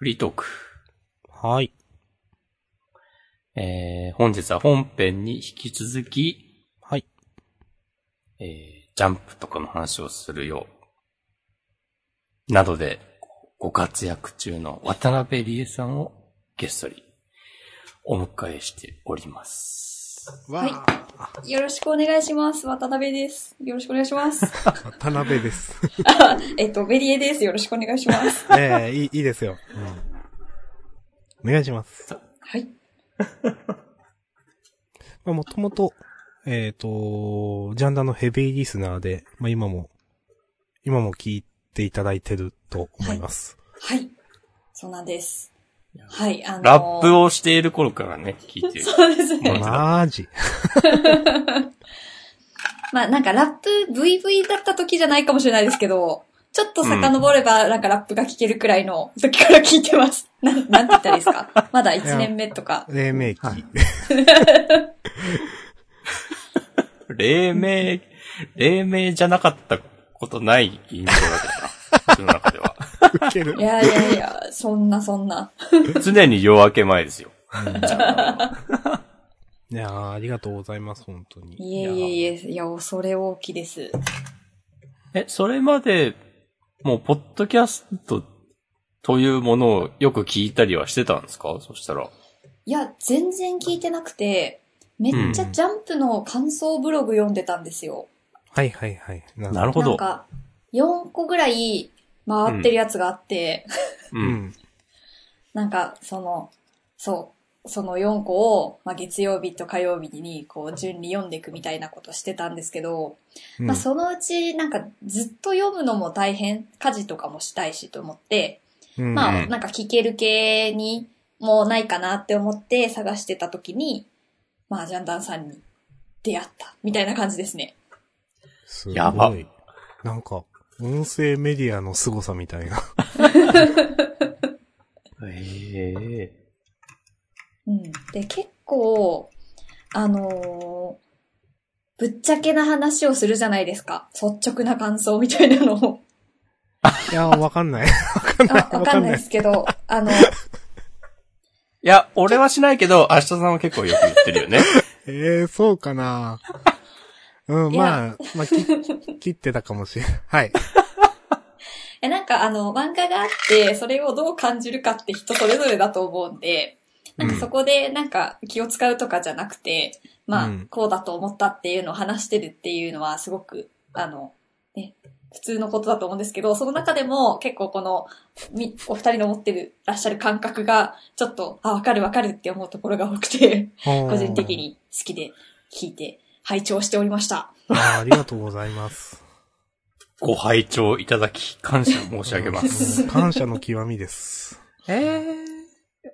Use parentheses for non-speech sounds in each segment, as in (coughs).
フリートーク。はい。えー、本日は本編に引き続き、はい。えー、ジャンプとかの話をするよう、などでご活躍中の渡辺理恵さんをゲストにお迎えしております。わはいよろしくお願いします。渡辺です。よろしくお願いします。(laughs) 渡辺です。(laughs) えっと、ベリエです。よろしくお願いします。(laughs) ええいい、いいですよ。うん。お願いします。はい。まあ、もともと、えっ、と、ジャンダのヘビーリスナーで、まあ、今も、今も聞いていただいてると思います。はい。そうなんです。はい、あのーラップをしている頃からね、聞いてる。(laughs) そうですね。マジ。(laughs) まあなんかラップ VV だった時じゃないかもしれないですけど、ちょっと遡ればなんかラップが聴けるくらいの時から聞いてます。(laughs) なん、なんて言ったらいいですか？まだ1年目とか。黎明期。はい黎明、黎明じゃなかったことない印象だけどな。自分の中では。受けるい。やいやいや、そんなそんな。常に夜明け前ですよ。いやーありがとうございます、本当に。いえいえいえ、いや、恐れ多きです。え、それまで、もう、ポッドキャストというものをよく聞いたりはしてたんですか？そしたら。いや、全然聞いてなくて、めっちゃジャンプの感想ブログ読んでたんですよ。はいはいはい。ななるほど。なんか、4個ぐらい回ってるやつがあって、う。うんん。なんか、その、そう、その4個を、まあ、月曜日と火曜日に、こう、順に読んでいくみたいなことしてたんですけど、うんまあ、そのうち、なんか、ずっと読むのも大変、家事とかもしたいしと思って、うんまあ、うんなんか聞ける系にもうないかなって思って探してた時に、まあ、ジャンダンさんに出会った、みたいな感じですね。すごい。やばなんか、音声メディアの凄さみたいな。(laughs) ええうん。で、結構、あのーぶっちゃけな話をするじゃないですか。率直な感想みたいなのを。いやー、わかんない。あ、わかんないですけど、あの、いや、俺はしないけど、明日さんは結構よく言ってるよね。え (laughs) えー、そうかなうん、まあ、まあ、き (laughs) 切ってたかもしれない。はい。(laughs) えなんかあの、漫画があって、それをどう感じるかって人それぞれだと思うんで、なんかそこでなんか気を使うとかじゃなくて、まあ、うんこうだと思ったっていうのを話してるっていうのはすごく、あの、ね、普通のことだと思うんですけど、その中でも結構この、み、お二人の持ってる、らっしゃる感覚が、ちょっと、あ、わかるわかるって思うところが多くて、個個人的。に好きで聞いて、拝聴しておりました。あーありがとうございます。ご拝聴いただき、感謝申し上げます。(laughs) うん感謝の極みです。ええちょ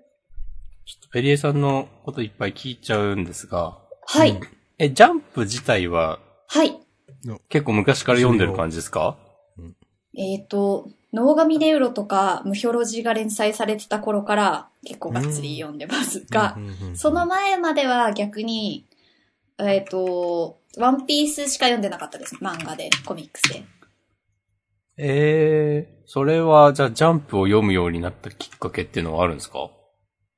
っとペリエさんのこといっぱい聞いちゃうんですが、はい、うんえ、ジャンプ自体ははい。結構昔から読んでる感じですか？えっ、と、ノーガミネウロとか、ムヒョロジが連載されてた頃から結構がっつり読んでますがう、んうんうんその前までは逆に、えっ、と、ワンピースしか読んでなかったです。漫画で、コミックスで。ええそれは、じゃあジャンプを読むようになったきっかけっていうのはあるんですか？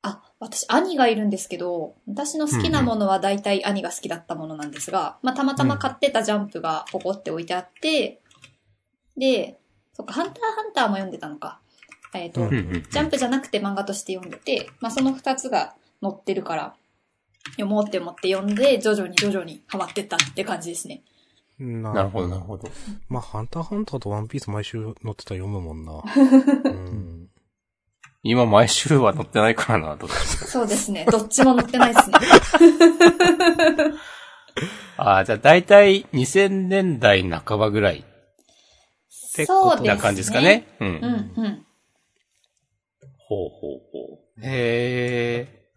あ、私、兄がいるんですけど、私の好きなものは大体兄が好きだったものなんですが、まあ、たまたま買ってたジャンプがポコって置いてあって、で、そっか、ハンターハンターも読んでたのか。えっ、と、うんうんうん。ジャンプじゃなくて漫画として読んでて、まあその二つが載ってるから、読もうって思って読んで、徐々に徐々にハマってったって感じですね。ななるほど、なるほど。まあ、ハンターハンターとワンピース毎週載ってたら読むもんな。(laughs) うん。今毎週は載ってないからな、どっちもそうですね。どっちも載ってないですね。(laughs) ああ、じゃあ大体2000年代半ばぐらいてそうですね。な感じですかね。うん。うん、うん。ほうほうほう。へえ。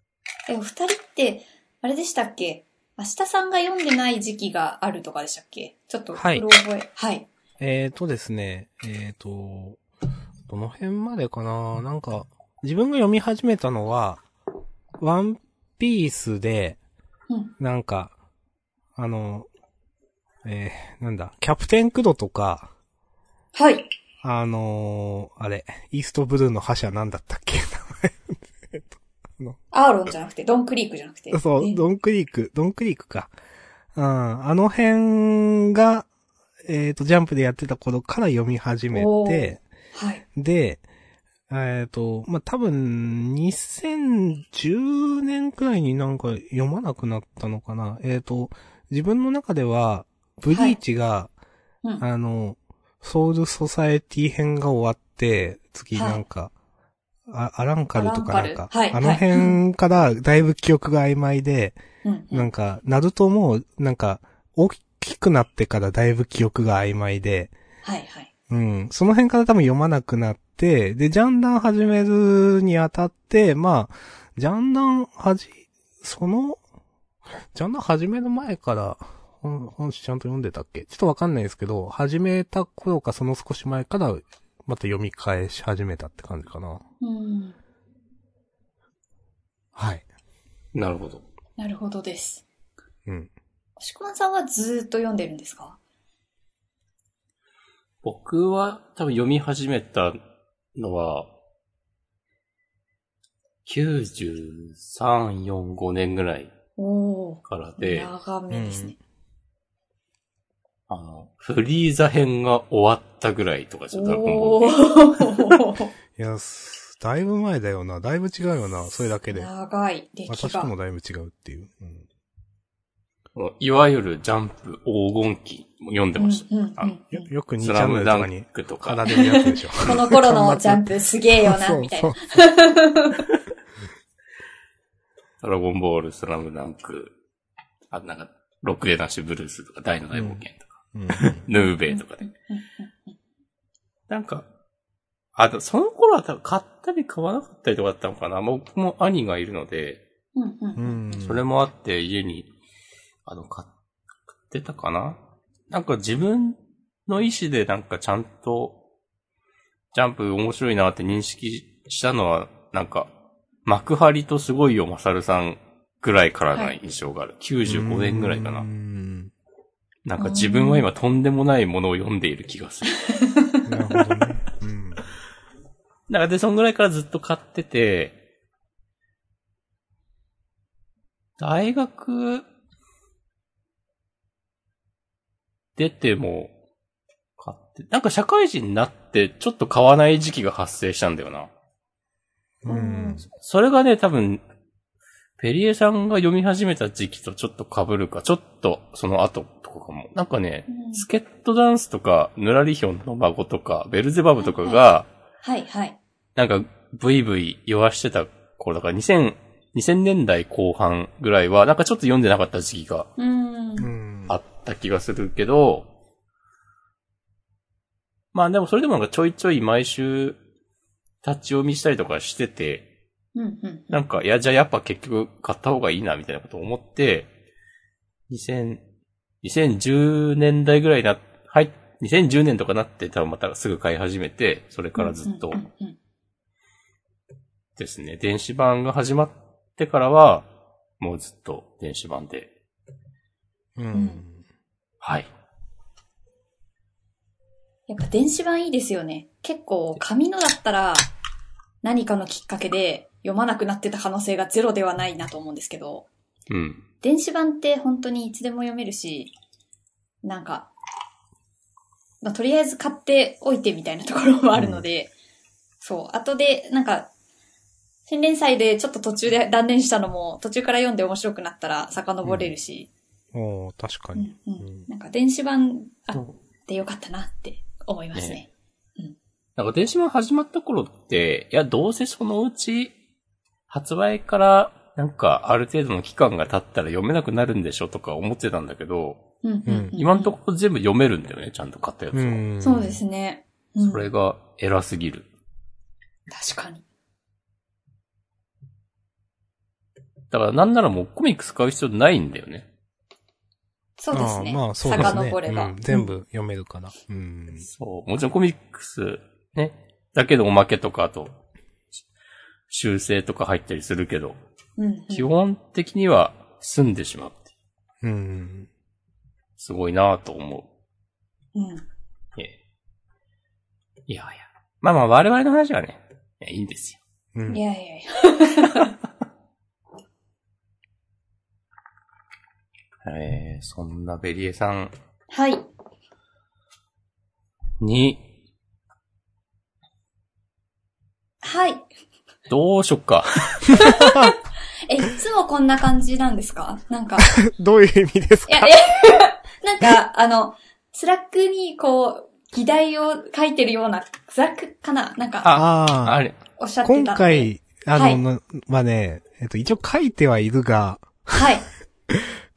え、お二人って、あれでしたっけ？明日さんが読んでない時期があるとかでしたっけ？ちょっと、はい覚え。はい。えーとですね、えーと、どの辺までかな？なんか、自分が読み始めたのは、ワンピースで、うん。なんか、あの、えー、なんだ、キャプテンクドとか、はい。あのーあれ、イーストブルーの覇者なんだったっけ？アーロンじゃなくて、ドンクリークじゃなくて。そう、えドンクリーク、ドンクリークか。うん、あの辺が、えっ、と、ジャンプでやってた頃から読み始めて、はい。で、えっ、と、まあ、多分、2010年くらいになんか読まなくなったのかな。えっ、と、自分の中では、ブリーチが、うん。あの、ソウルソサエティ編が終わって、次なんか、あアランカルとかなんか、はいあの辺からだいぶ記憶が曖昧で、うんうんなんか、ナルトも、なんか、大きくなってからだいぶ記憶が曖昧で、はいはい。うん。その辺から多分読まなくなって、で、ジャンダン始めるにあたって、まあ、ジャンダンはじ、その、ジャンダン始める前から、本、本誌ちゃんと読んでたっけ？ちょっとわかんないですけど、始めた頃かその少し前から、また読み返し始めたって感じかな。うん。はい。なるほど。なるほどです。うん。しこまんさんはずーっと読んでるんですか？僕は多分読み始めたのは、93、4、5年ぐらい。からで、長めですね。あの、フリーザ編が終わったぐらいとかですよ、ドラゴンボおール。ー。いや、すだいぶ前だよな。だいぶ違うよな。それだけで。長い歴が私とも。だいぶ違うっていう。うん。いわゆるジャンプ黄金期も読んでました。うんうんあのうんよよく2チャンネムダンルとかにクとか奏、でるやつでしょ。この頃のジャンプすげえよな、(laughs) みたいな。(laughs) ドラゴンボール、スラムダンク、あとなんか、ロックデナッシュブルースとか、大の大冒険とか、うん。ヌーベイとかで。うんなんか、あ、でもその頃は多分買ったり買わなかったりとかだったのかな。僕も兄がいるので。それもあって家に、あの、買ってたかななんか自分の意思でなんかちゃんと、ジャンプ面白いなって認識したのは、なんか、幕張とすごいよ、まさるさんぐらいからな印象がある。95年ぐらいかうな。ん。なんか自分は今とんでもないものを読んでいる気がする。なるほどね。うん。なんかで、そんぐらいからずっと買ってて、大学出ても買って、なんか社会人になってちょっと買わない時期が発生したんだよな。うん。それがね、多分、ペリエさんが読み始めた時期とちょっと被るか、ちょっとその後とかかも。なんかね、うんスケットダンスとか、ヌラリヒョンの孫とか、ベルゼバブとかが、はいはい。なんか、ブイブイ言わしてた頃だから、2000、2000年代後半ぐらいは、なんかちょっと読んでなかった時期がうん。うん。あった気がするけど、まあでもそれでもなんかちょいちょい毎週、立ち読みしたりとかしてて、うんうん。なんか、いや、じゃあやっぱ結局買った方がいいな、みたいなことを思って、2000、2010年代ぐらいな、はい、2010年とかなって多分またすぐ買い始めて、それからずっとですね、電子版が始まってからは、もうずっと電子版で、うん。はい。やっぱ電子版いいですよね。結構紙のだったら何かのきっかけで読まなくなってた可能性がゼロではないなと思うんですけど、うん。電子版って本当にいつでも読めるし、なんか、まあ、とりあえず買っておいてみたいなところもあるので、そう、後で、なんか、新連載でちょっと途中で断念したのも、途中から読んで面白くなったら遡れるし、おー確かうんに。うん。うん。なんか電子版あってよかったなって思いますね。なんか電子版始まった頃って、いや、どうせそのうち、発売から、なんか、ある程度の期間が経ったら読めなくなるんでしょとか思ってたんだけど、うんうんうんうん今のところ全部読めるんだよね、ちゃんと買ったやつは。うん。そうですね。うんそれが偉すぎる。確かに。だからなんならもうコミックス買う必要ないんだよね。そうですね。あーまあ、そうですね。遡れば。うん全部読めるから。うん。そう。もちろんコミックス、ね。だけどおまけとか、あと、修正とか入ったりするけど、うん、基本的には済んでしまううん。すごいなぁと思う。うん。ええ。いやいや。まあまあ我々の話はね、い、いいんですよ。うん。いやいやいや。(laughs) えー、そんなベリエさん。はい。に。はい。どうしよっか。(laughs) え、いつもこんな感じなんですか？なんか、(laughs) どういう意味ですか？いや、え、(laughs) なんか、あの、 Slack にこう、議題を書いてるような、 Slack かな？なんか、あ、ああ、あれ、おっしゃってた。今。回、あの、はいなまあね、えっと、一応書いてはいるが、はい。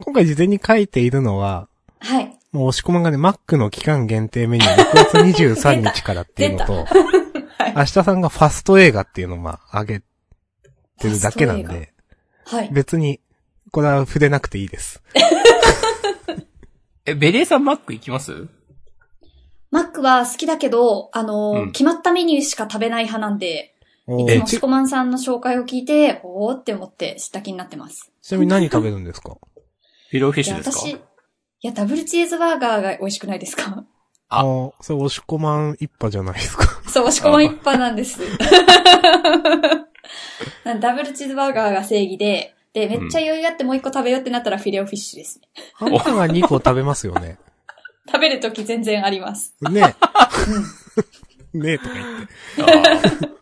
今回事前に書いているのは、はい。もう押し込まんがね、Mac の期間限定メニュー6月23日からっていうのと、はい。明日さんがファスト映画っていうのをまあ、上げてるだけなんで、はい。別に、これは触れなくていいです。(laughs) え、ベリエさんマック行きます？マックは好きだけど、あの、うん決まったメニューしか食べない派なんで、いつもシコマンさんの紹介を聞いて、おーって思って知った気になってます。ちなみに何食べるんですか？フィローフィッシュですか？私、いや、ダブルチーズバーガーが美味しくないですか？ああーそれ押し込まん一派じゃないですか。(laughs) そう、シコマン一派なんです。(laughs) ダブルチーズバーガーが正義で、で、めっちゃ余裕あってもう一個食べようってなったらフィレオフィッシュですね。あんたが2個食べますよね。(laughs) 食べるとき全然あります。ね。うん。ねとか言って。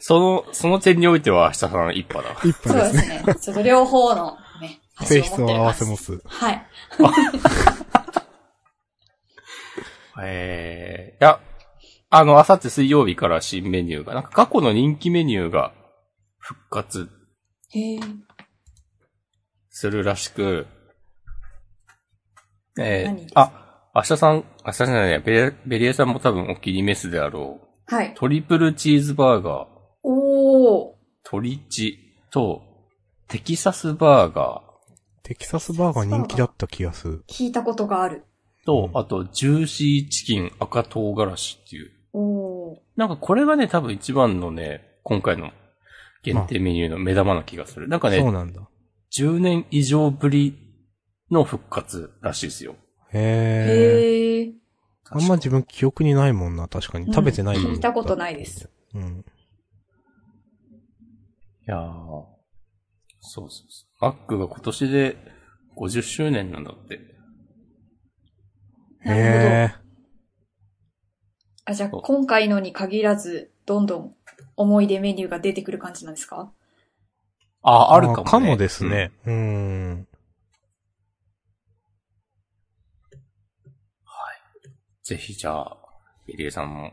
その、その点においては明日さん一派だ。一そう派ですね。ですね。ちょっと両方のね、性質を合わせまます。はい。えー、いや、あの、あさって水曜日から新メニューが、なんか過去の人気メニューが復活。するらしく、えーあ、明日さん、明日じゃないね、ベリエベリエさんも多分お気に召すであろう。はい。トリプルチーズバーガー、おー。鳥チと、テキサスバーガテキサスバーガー人気だった気がする。聞いたことがある。ーと、うんあと、ジューシーチキン赤唐辛子っていう。なんかこれがね、多分一番のね、今回の限定メニューの目玉な気がする。なんかね、そうなんだ。10年以上ぶりの復活らしいですよ。へえ。あんま自分記憶にないもんな、確かに。うん食べてないもん。聞いたことないです。うん。いやー、そうそうそう。マックが今年で50周年なんだって。なるほど。へえ。あ、じゃあ今回のに限らず、どんどん思い出メニューが出てくる感じなんですか？あ、あるかもね。かもですね。うーん。ぜひじゃあ、ベリエさんも、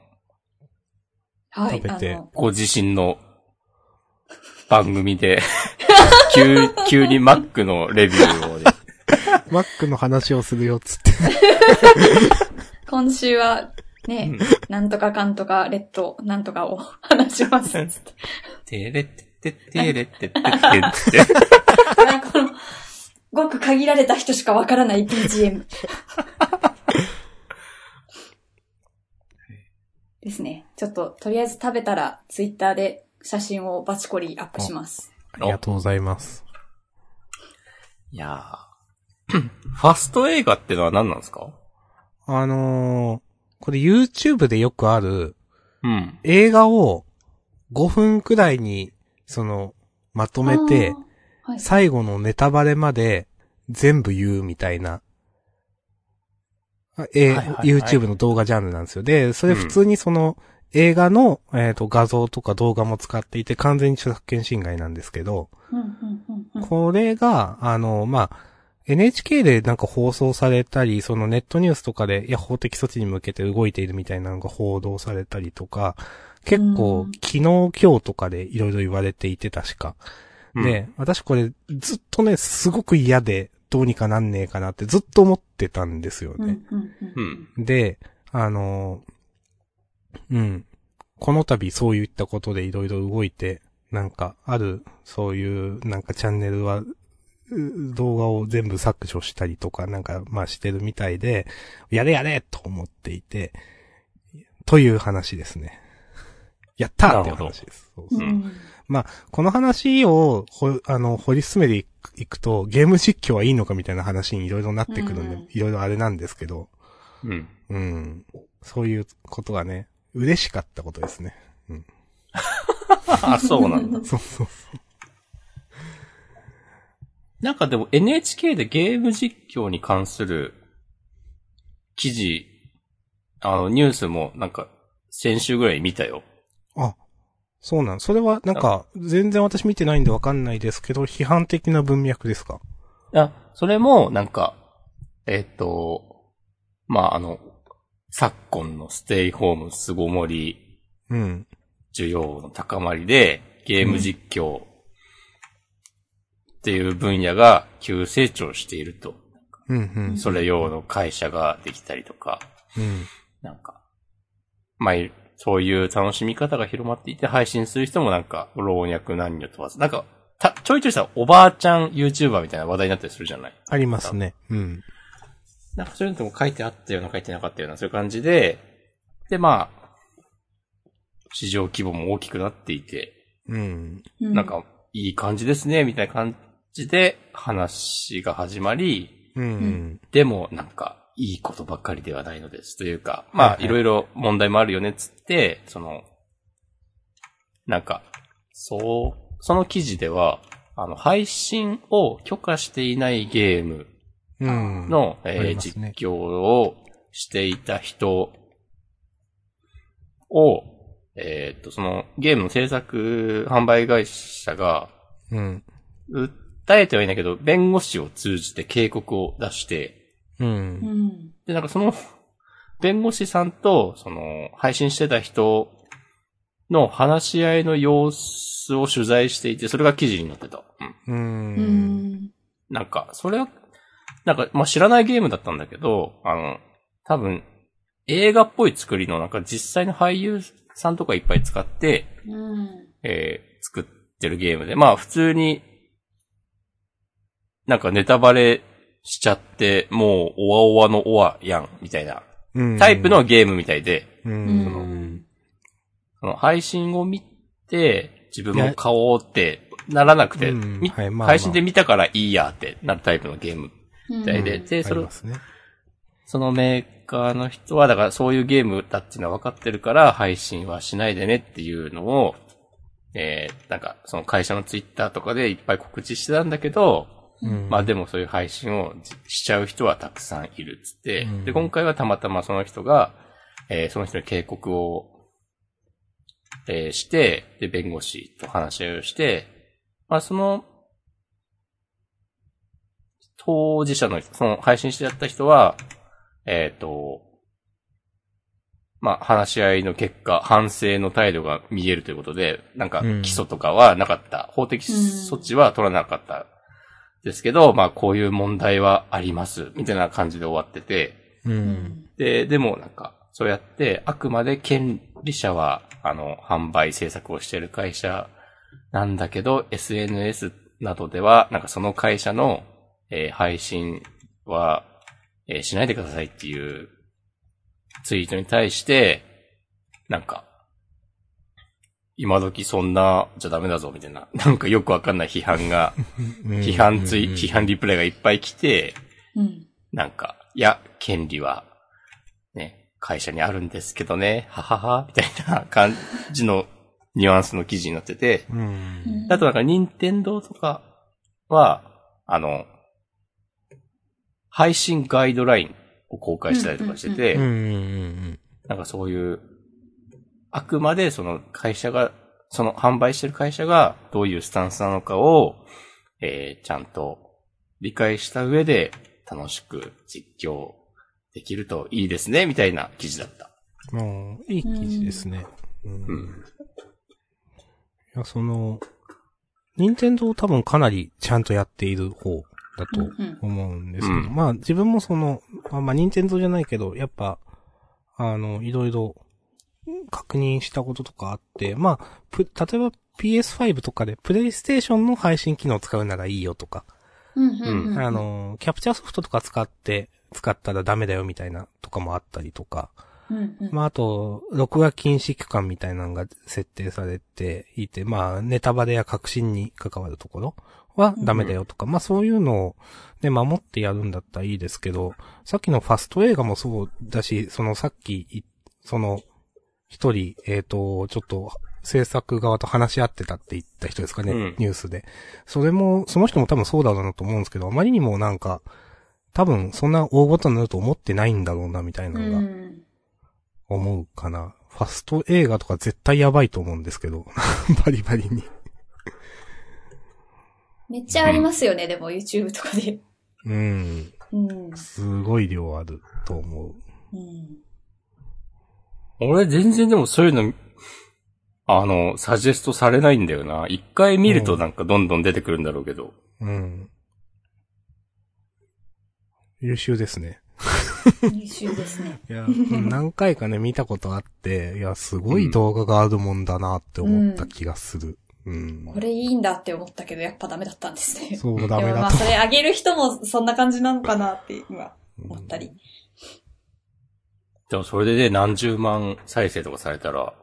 はい。食べてあの、ご自身の番組で、(laughs) 急、急にマックのレビューをね、マックの話をするよ、つって。(laughs) 今週は、ね、なんとかかんとか、レッド、なんとかを話します。つって。てれってっててれってってってって。なんかこの、ごく限られた人しかわからない BGM。ですね。ちょっと、とりあえず食べたら、ツイッターで写真をバチコリアップします。ありがとうございます。いやー (coughs) ファスト映画ってのは何なんですか？あのー、これ YouTube でよくあるうん。映画を5分くらいに、その、まとめて、はい。最後のネタバレまで全部言うみたいな、あえーはいはいはい YouTube の動画ジャンルなんですよ。で、それ普通にその、映画の、えっ、と、画像とか動画も使っていて、完全に著作権侵害なんですけど、うんうんうんうんこれが、あの、まあ、NHK でなんか放送されたり、そのネットニュースとかで、いや、法的措置に向けて動いているみたいなのが報道されたりとか、結構うん、昨日今日とかでいろいろ言われていて確か。で、私これずっとね、すごく嫌で、どうにかなんねえかなってずっと思ってたんですようんね。で、あのーうん。この度そういったことでいろいろ動いて、なんか、ある、そういう、なんかチャンネルは、う動画を全部削除したりとか、なんか、まあしてるみたいで、やれやれと思っていて、という話ですね。やったーっていう話です。そうそううんうんこの話を、ほ、あの、掘り進めていくと、ゲーム実況はいいのかみたいな話にいろいろなってくるんでうん、いろいろあれなんですけど、うん。うん。そういうことがね、嬉しかったことですね。(laughs) あ、そうなんだ。(laughs) そうそうそう。なんかでも NHK でゲーム実況に関する記事、あの、ニュースもなんか先週ぐらい見たよ。あ、そうなん。それは、なんか、全然私見てないんでわかんないですけど、批判的な文脈ですか？あ、それもなんか、えっ、と、まあ、あの、昨今のステイホーム凄盛りうん。需要の高まりで、ゲーム実況っていう分野が急成長していると。うん、うん。それ用の会社ができたりとか、うん。なんか、まあ、そういう楽しみ方が広まっていて、配信する人もなんか、老若男女問わず、なんか、た、ちょいちょいさ、おばあちゃん YouTuber みたいな話題になったりするじゃない？ありますね。うん。なんかそういうのでも書いてあったような書いてなかったような、そういう感じで、で、まあ、市場規模も大きくなっていて、うん。うなん、か、いい感じですね、みたいな感じで話が始まり、うん。でも、なんか、いいことばっかりではないのです。というか、まあ、はいろいろ問題もあるよね、つって、その、なんか、そう、その記事では、あの、配信を許可していないゲームうん。えーね実況をしていた人を、えーっと、そのゲームの制作販売会社が、うん。訴えてはいないけど、弁護士を通じて警告を出して、う。うんん。で、なんかその、(laughs) 弁護士さんと、その、配信してた人の話し合いの様子を取材していて、それが記事になってた。うん。う。うんん。なんか、それは、なんか、まあ、知らないゲームだったんだけど、あの、多分、映画っぽい作りの、なんか実際の俳優さんとかいっぱい使って、うん。えー作ってるゲームで、まあ、普通に、なんかネタバレしちゃって、もう、おわおわのおわやん、みたいな、うん。タイプのゲームみたいで、その配信を見て、自分も買おうってならなくて、うんみはいまあまあ配信で見たからいいやってなるタイプのゲームうん。みたいで、で、それありま、すね。そのメーカーの人は、だからそういうゲームだっていうのは分かってるから、配信はしないでねっていうのを、えー、なんか、その会社のツイッターとかでいっぱい告知してたんだけど、うん。まあでもそういう配信をしちゃう人はたくさんいるっつって、うんで、今回はたまたまその人が、えーその人に警告を、えーして、で、弁護士と話し合いをして、まあその、当事者の人、その配信してやった人は、えっ、と、まあ話し合いの結果、反省の態度が見えるということで、なんかうん起訴とかはなかった。法的措置は取らなかった。ですけど、まあこういう問題はあります。みたいな感じで終わってて、う。うんん。で、でもなんか、そうやって、あくまで権利者は、あの、販売制作をしている会社なんだけど、SNS などでは、なんかその会社の、えー配信は、えーしないでくださいっていうツイートに対して、なんか、今時そんなじゃダメだぞみたいな、(laughs) なんかよくわかんない批判が、(laughs) 批判ツイ、批判リプレイがいっぱい来て、うん。なんか、いや、権利は、ね、会社にあるんですけどね、ははは、みたいな感じのニュアンスの記事になってて、うん。あとなんか、任天堂とかは、あの、配信ガイドラインを公開したりとかしてて。なんかそういう、あくまでその会社が、その販売してる会社がどういうスタンスなのかを、えー、ちゃんと理解した上で楽しく実況できるといいですね、みたいな記事だった。うん。いい記事ですね。うん。いうん。や、その、任天堂多分かなりちゃんとやっている方だとうん思うんですけど、うんまあ自分もその、まあ、まあ任天堂じゃないけど、やっぱ、あの、いろいろ確認したこととかあって、まあ、ぷ例えば PS5 とかでプレイステーションの配信機能を使うならいいよとか、うんうんうん。あ、の、キャプチャーソフトとか使って、使ったらダメだよみたいなとかもあったりとか、うんうん。まあ、あと、録画禁止区間みたいなのが設定されていて、まあ、ネタバレや革新に関わるところはダメだよとか、まあそういうのをね、守ってやるんだったらいいですけど、さっきのファスト映画もそうだし、そのさっきい、その、一人、えっ、と、ちょっと、制作側と話し合ってたって言った人ですかね、うんニュースで。それも、その人も多分そうだろうなと思うんですけど、あまりにもなんか、多分そんな大ごとになると思ってないんだろうな、みたいなうのがん。思うかな。ファスト映画とか絶対やばいと思うんですけど、(laughs) バリバリに。めっちゃありますよね、でも YouTube とかで。うん。うん。すごい量あると思う。うん。俺全然でもそういうの、あの、サジェストされないんだよな。一回見るとなんかどんどん出てくるんだろうけど。うん。優秀ですね。優秀ですね。いや、何回かね、見たことあって、いや、すごい動画があるもんだなって思った気がする。うん。これいいんだって思ったけど、やっぱダメだったんですね。そう、ダでもまあ、メだと。それあげる人もそんな感じなのかなって今思ったり。でもそれでね、何十万再生とかされたら、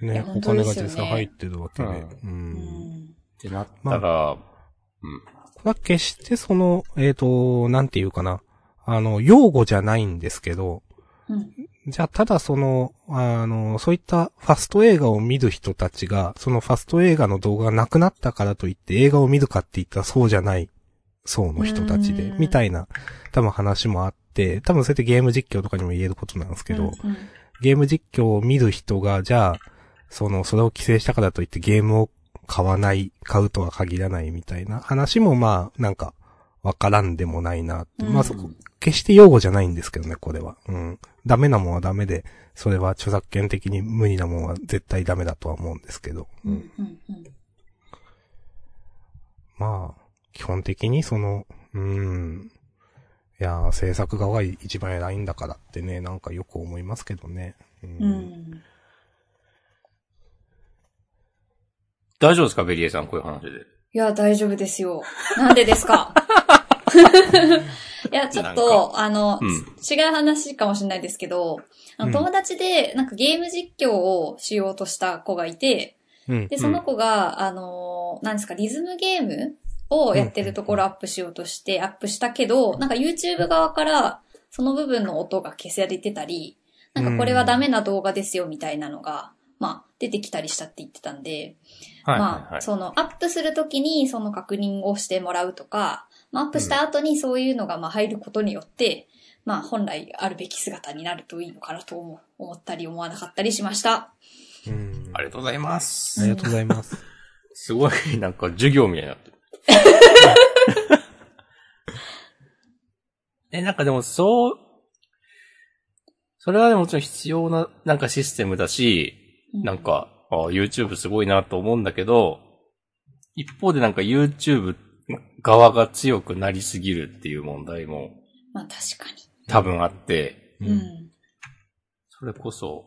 いね、お金が実際入ってるわけで。う。うんん。ってなったら、うん。これは決してその、えっ、と、なんていうかな。あの、用語じゃないんですけど、うん。じゃあ、ただその、あの、そういったファスト映画を見る人たちが、そのファスト映画の動画がなくなったからといって映画を見るかって言ったらそうじゃない層の人たちでう、んみたいな、多分話もあって、多分そうやってゲーム実況とかにも言えることなんですけど、うんうんゲーム実況を見る人が、じゃあ、その、それを規制したからといってゲームを買わない、買うとは限らないみたいな話もまあ、なんか、わからんでもないなって。まあそこ、決して用語じゃないんですけどね、これは。うん。ダメなもんはダメで、それは著作権的に無理なもんは絶対ダメだとは思うんですけど。ううん。んうんうんまあ、基本的にその、うん。いやー、制作側が一番偉いんだからってね、なんかよく思いますけどね。うんうん。大丈夫ですかベリエさん、こういう話で。いや、大丈夫ですよ。なんでですか？(laughs) いや、ちょっと、あの、うん違う話かもしれないですけど、あうんの友達で、なんかゲーム実況をしようとした子がいて、うん。で、その子が、あの、なんですか、リズムゲームをやってるところをアップしようとして、アップしたけど、なんか YouTube 側から、その部分の音が消されてたり、なんかこれはダメな動画ですよみたいなのが、まあ、出てきたりしたって言ってたんで、はいまあ。その、アップするときにその確認をしてもらうとか、まあ、アップした後にそういうのがまあ入ることによって、まあ、本来あるべき姿になるといいのかなと思思ったり思わなかったりしました。うんありがとうございます。ありがとうございます。(laughs) すごい、なんか授業みたいになってる。(laughs) え、なんかでもそう、それはでももちろん必要ななんかシステムだし、なんか、あ YouTube すごいなと思うんだけど、一方でなんか YouTube 側が強くなりすぎるっていう問題もまあ、確か多分あって、に。うん。それこそ、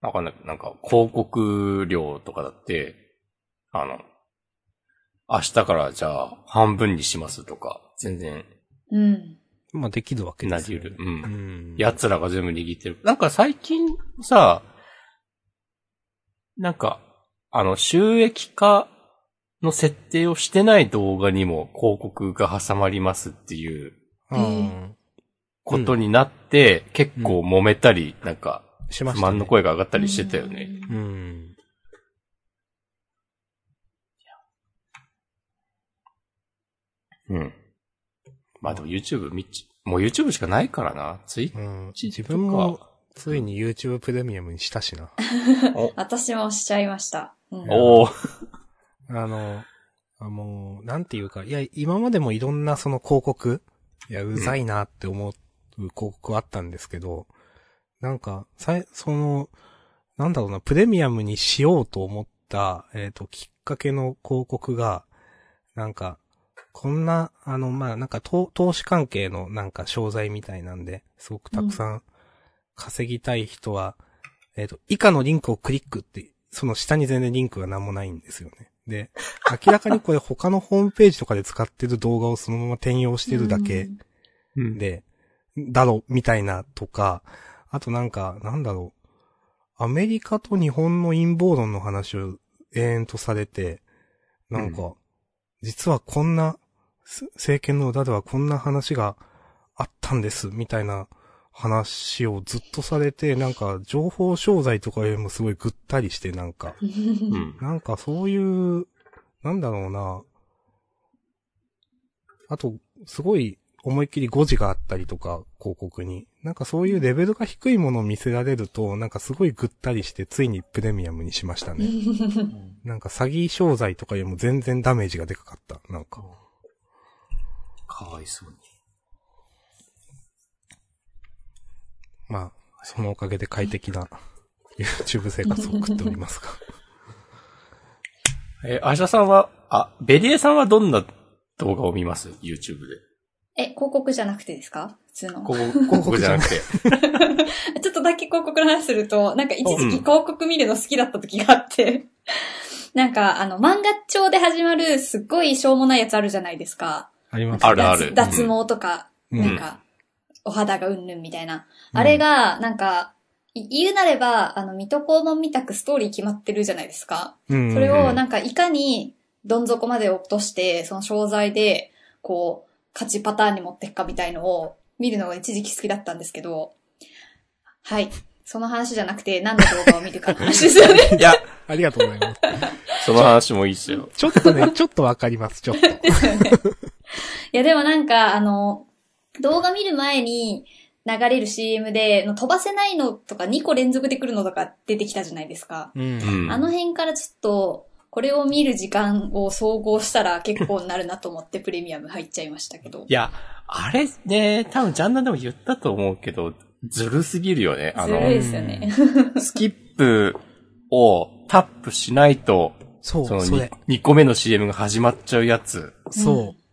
なんかね、なんか広告料とかだって、あの、明日からじゃあ半分にしますとか、全然うん。まあ、できるわけですよ。なり得る。う。うんん。奴らが全部握ってる。なんか最近さ、なんか、あの、収益化の設定をしてない動画にも広告が挟まりますっていううん。ことになって、結構揉めたり、なんか、不。満の声が上がったりしてたよね。うん。うん。まあでも YouTube みっち、もう YouTube しかないからな。ツイうん。ち自分も、ついに YouTube プレミアムにしたしな。(laughs) 私もしちゃいました。うん。おおあの、あもう、なんていうか、いや、今までもいろんなその広告、いや、うざいなって思う広告あったんですけど、なんか、さい、その、なんだろうな、プレミアムにしようと思った、えっ、と、きっかけの広告が、なんか、こんな、あの、まあ、なんか投、投資関係のなんか商材みたいなんで、すごくたくさん稼ぎたい人は、えっ、と、以下のリンクをクリックって、その下に全然リンクが何もないんですよね。で、(laughs) 明らかにこれ他のホームページとかで使ってる動画をそのまま転用してるだけうん。で、だろ、みたいなとか、あとなんか、なんだろう、アメリカと日本の陰謀論の話を永遠とされて、なんか、実はこんな、す政権の裏ではこんな話があったんです、みたいな話をずっとされて、なんか情報商材とかよりもすごいぐったりして、なんか、うん。なんかそういう、なんだろうな。あと、すごい思いっきり誤字があったりとか、広告に。なんかそういうレベルが低いものを見せられると、なんかすごいぐったりして、ついにプレミアムにしましたね。(laughs) なんか詐欺商材とかよりも全然ダメージがでかかった。なんか。かわいそうに。まあ、そのおかげで快適な YouTube 生活を送っておりますが。(laughs) えー、アシャさんは、あ、ベリエさんはどんな動画を見ます ?YouTube で。え、広告じゃなくてですか？普通の。ここ、広告じゃなくて。(laughs) ちょっとだけ広告の話すると、なんか一時うん期広告見るの好きだった時があって、なんかあの漫画帳で始まるすっごいしょうもないやつあるじゃないですか。ありますあるある。脱脱毛とか、うん。なんか、お肌がうんぬんみたいな。あれが、なんか、い言うなれば、あの、水戸黄門みたくストーリー決まってるじゃないですか。うん、それを、うんなんか、いかに、どん底まで落として、その商材で、こう、勝ちパターンに持っていくかみたいのを、見るのが一時期好きだったんですけど、はい。その話じゃなくて、何の動画を見るかの (laughs) 話ですよね。いや、ありがとうございます。その話もいいっすよ。ちょっとね、ちょっとわかります、ちょっと。(laughs) いや、でもなんか、あの、動画見る前に流れる CM で、の飛ばせないのとか2個連続で来るのとか出てきたじゃないですか。うんうん。あの辺からちょっと、これを見る時間を総合したら結構になるなと思ってプレミアム入っちゃいましたけどい。や、あれね、多分ジャンダンでも言ったと思うけど、ずるすぎるよね。あのずるい、ですよね。スキップをタップしないと、そう、そのそれ。2, 個目の CM が始まっちゃうやつ。そう。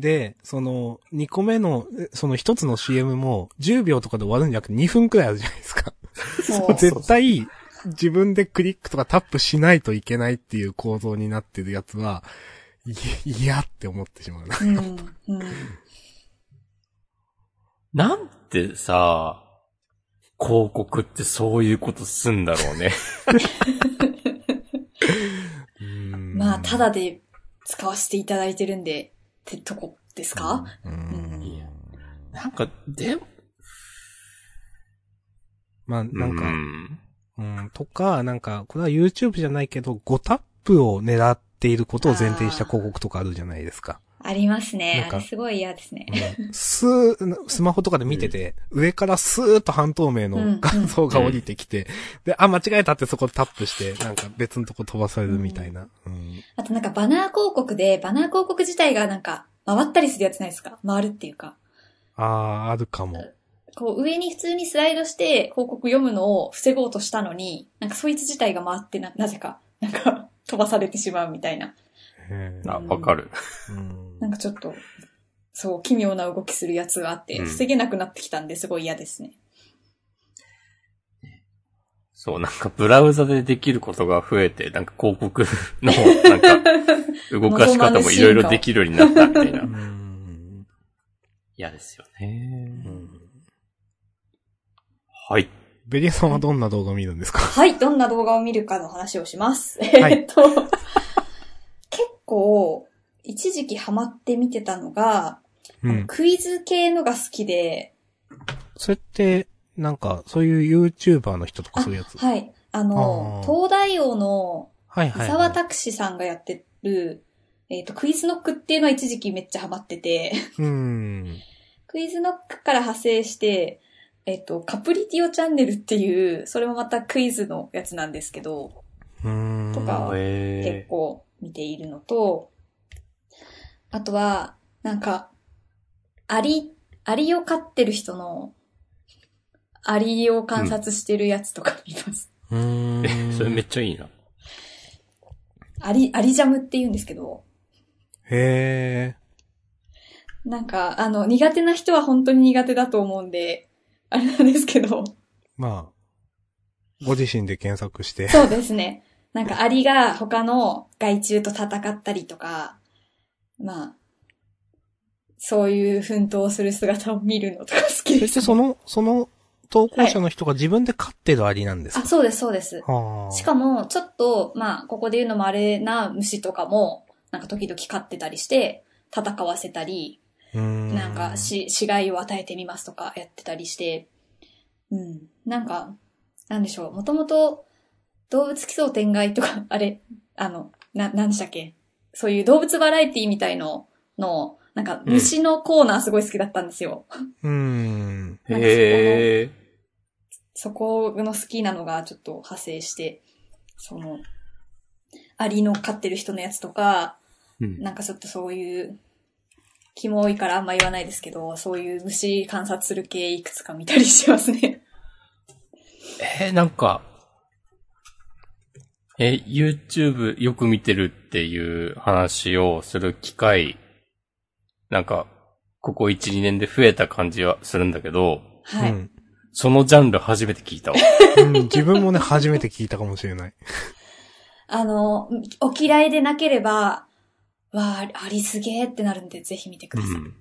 で、その、2個目の、えその1つの CM も、10秒とかで終わるんじゃなくて2分くらいあるじゃないですか。そう (laughs) 絶対、自分でクリックとかタップしないといけないっていう構造になってるやつは、い嫌って思ってしまうな。うん。うん。なんてさ、広告ってそういうことすんだろうね。(laughs) まあ、ただで使わせていただいてるんで、ってとこですか、うん。いやなんか、で、まあ、なんか、うん。うん、とか、なんか、これは YouTube じゃないけど、5タップを狙っていることを前提にした広告とかあるじゃないですか。ありますねなん。かあれすごい嫌ですね。スー、(laughs) スマホとかで見てて、上からスーッと半透明の画像が降りてきて、で、あ、間違えたってそこタップして、なんか別のとこ飛ばされるみたいな。うん。あとなんかバナー広告で、バナー広告自体がなんか回ったりするやつないですか？回るっていうか。あー、あるかも。こう上に普通にスライドして広告読むのを防ごうとしたのに、なんかそいつ自体が回ってな、なぜか、なんか飛ばされてしまうみたいな。あ、わかる。うんなんかちょっと、そう、奇妙な動きするやつがあって、うん防げなくなってきたんですごい嫌ですね。そう、なんかブラウザでできることが増えて、なんか広告の、なんか、(laughs) 動かし方もいろいろできるようになったみたいなう。ん。嫌ですよね。うんはい。ベリエさんはどんな動画を見るんですか？はい、どんな動画を見るかの話をします。い (laughs) えっと、結構、一時期ハマって見てたのが、うん。クイズ系のが好きで、それって、なんか、そういう YouTuber の人とかあそういうやつ？はい。あの、あー東大王の伊はいはい、沢はい。拓司さんがやってる、えっ、と、クイズノックっていうのは一時期めっちゃハマってて、うん。クイズノックから派生して、えっ、と、カプリティオチャンネルっていう、それもまたクイズのやつなんですけど、うん。とか結え構見ているのと、あとは、なんか、アリ、アリを飼ってる人の、アリを観察してるやつとか見ます。うーん。ー、え、それめっちゃいいな。アリ、アリジャムって言うんですけど、へなんか、あの、苦手な人は本当に苦手だと思うんで、あれなんですけど、ー。まあ、ご自身で検索して。そうですね。なんかアリが他の害虫と戦ったりとか、まあ、そういう奮闘する姿を見るのとか好きそです、してその、その投稿者の人が自分で飼ってるアリなんですあ、か、そうです、そうです。はあ。しかも、ちょっと、まあ、ここで言うのもあれな虫とかも、なんか時々飼ってたりして、戦わせたり、うんなんか、し、死骸を与えてみますとかやってたりして、うん。なんか、なんでしょう。もともと動物奇想天外とか、(laughs) あれ、あの、な、なんでしたっけ？そういう動物バラエティみたいのの、なんかうん虫のコーナーすごい好きだったんですよ。うん。(laughs) へえ。そこの好きなのがちょっと派生して、その、アリの飼ってる人のやつとか、うんなんかちょっとそういう、キモいからあんま言わないですけど、そういう虫観察する系いくつか見たりしますね。えーなんか、え、YouTube よく見てるっていう話をする機会、なんか、ここ1、2年で増えた感じはするんだけど、はい。うんそのジャンル初めて聞いたわ。(laughs) うん自分もね、初めて聞いたかもしれない。あの、お嫌いでなければ、わあ、アリすげーってなるんで、ぜひ見てください。うん。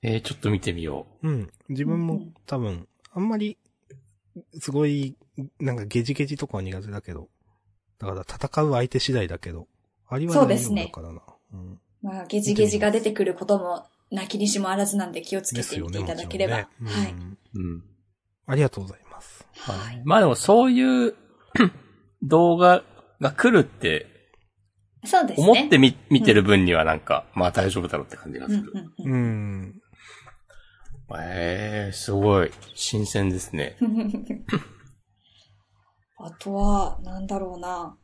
(laughs) えーちょっと見てみようん。自分もうん多分、あんまり、すごい、なんかゲジゲジとかは苦手だけど。だから戦う相手次第だけど。ありはそうですね大丈夫だからな。うん。まあ、ゲジゲジが出てくることも、なきにしもあらずなんで気をつけてみていただければ。ねねはい。うんう。うん。ありがとうございます。はい。まあでもそういう動画が来るってそうですね。思ってみ、見てる分にはなんか、まあ大丈夫だろうって感じがうんする。うんううんん。ええー、すごい。新鮮ですね。(laughs) あとは、なんだろうな。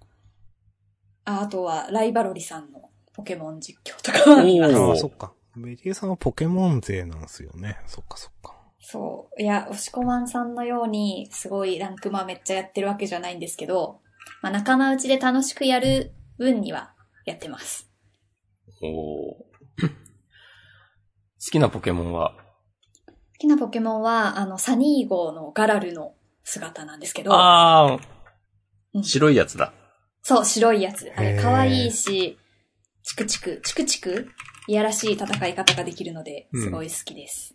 ああとは、ライバロリさんのポケモン実況とかは見ます。ああ、そっか。ベリーさんはポケモン勢なんですよね。そっかそっか。そう。いや、押しこまんさんのように、すごいランクマめっちゃやってるわけじゃないんですけど、まあ仲間内で楽しくやる分にはやってます。おー (coughs) 好きなポケモンは？好きなポケモンは、あの、サニー号のガラルの姿なんですけど、あうあ、ん白いやつだ。そう、白いやつ。あれ、可愛いし、チクチク、チクチク、いやらしい戦い方ができるので、すごい好きです。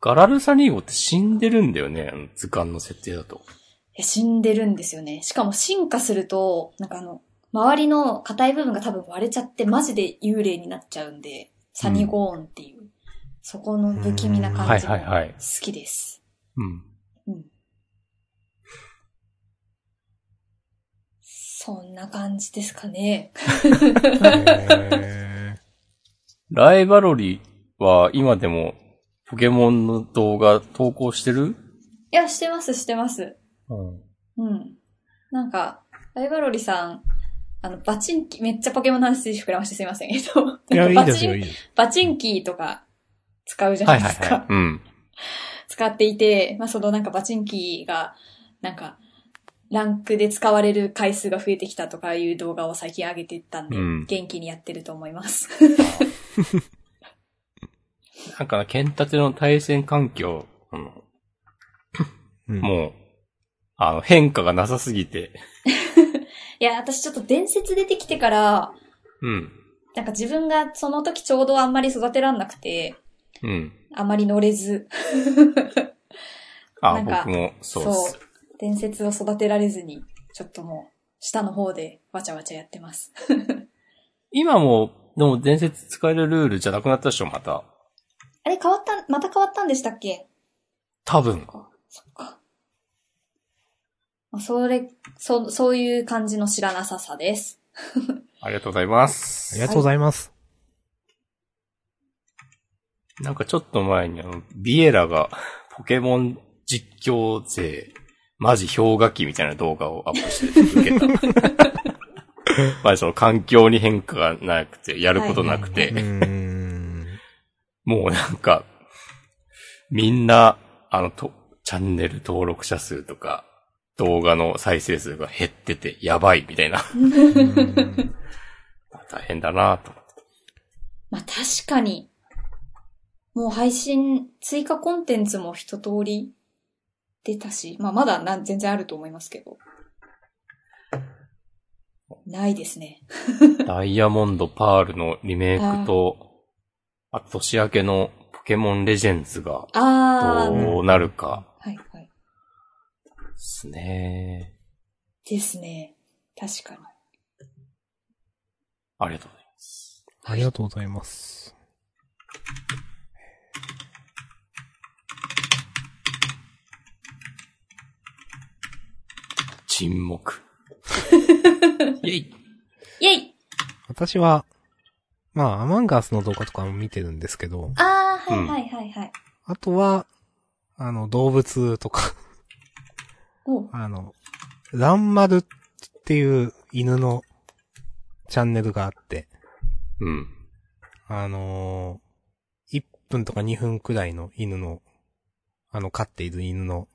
ガラルサニーゴって死んでるんだよね、図鑑の設定だと。え死んでるんですよね。しかも進化すると、なんかあの、周りの硬い部分が多分割れちゃって、マジで幽霊になっちゃうんで、サニゴーンっていう、そこの不気味な感じはいはいはい。きです。うん。うん。そんな感じですかね。へライバロリは今でもポケモンの動画投稿してる？いや、してます、してます。うん。うん。なんか、ライバロリさん、あの、バチンキー、めっちゃポケモンの話膨らましてすいません。えっと、ーいや、いいですよ、バチンいいです。バチンキーとか使うじゃなはいいですか。はいはい。うん。使っていて、まあ、そのなんかバチンキーが、なんか、ランクで使われる回数が増えてきたとかいう動画を最近上げていったんで、うん元気にやってると思います。(laughs) なんかな、剣立ての対戦環境、うんもう、あの、変化がなさすぎて、(laughs) いや、私ちょっと伝説出てきてから、うん。なんか自分がその時ちょうどあんまり育てらんなくて、うん。あまり乗れず、あ、なんか僕もそうです。そう伝説を育てられずに、ちょっともう、下の方でわちゃわちゃやってます。(laughs) 今も、でも伝説使えるルールじゃなくなったでしょ、また。あれ変わった、また変わったんでしたっけ？多分。そっか。まあそれ、そ、そういう感じの知らなささです。(laughs) ありがとうございます。ありがとうございます。なんかちょっと前にあの、ビエラがポケモン実況勢、マジ氷河期みたいな動画をアップして受けた。(laughs) まあその環境に変化がなくて、やることなくて。もうなんか、みんな、あの、と、チャンネル登録者数とか、動画の再生数が減ってて、やばいみたいな。うん (laughs) 大変だなと。まあ確かに、もう配信、追加コンテンツも一通り出たし、まあまだなん全然あると思いますけど。ないですね。(laughs) ダイヤモンド、パールのリメイクと、あと年明けのポケモンレジェンズがあー、どうなるかはいはい。ですね。ですね。確かに。ありがとうございます。ありがとうございます。沈黙。(laughs) イェイイェイ私は、まあ、アマンガースの動画とかも見てるんですけど、あー、はいはいはいはい。あとは、あの、動物とか、おあの、ランマルっていう犬のチャンネルがあって、うん。あのー、1分とか2分くらいの犬の、あの、飼っている犬の、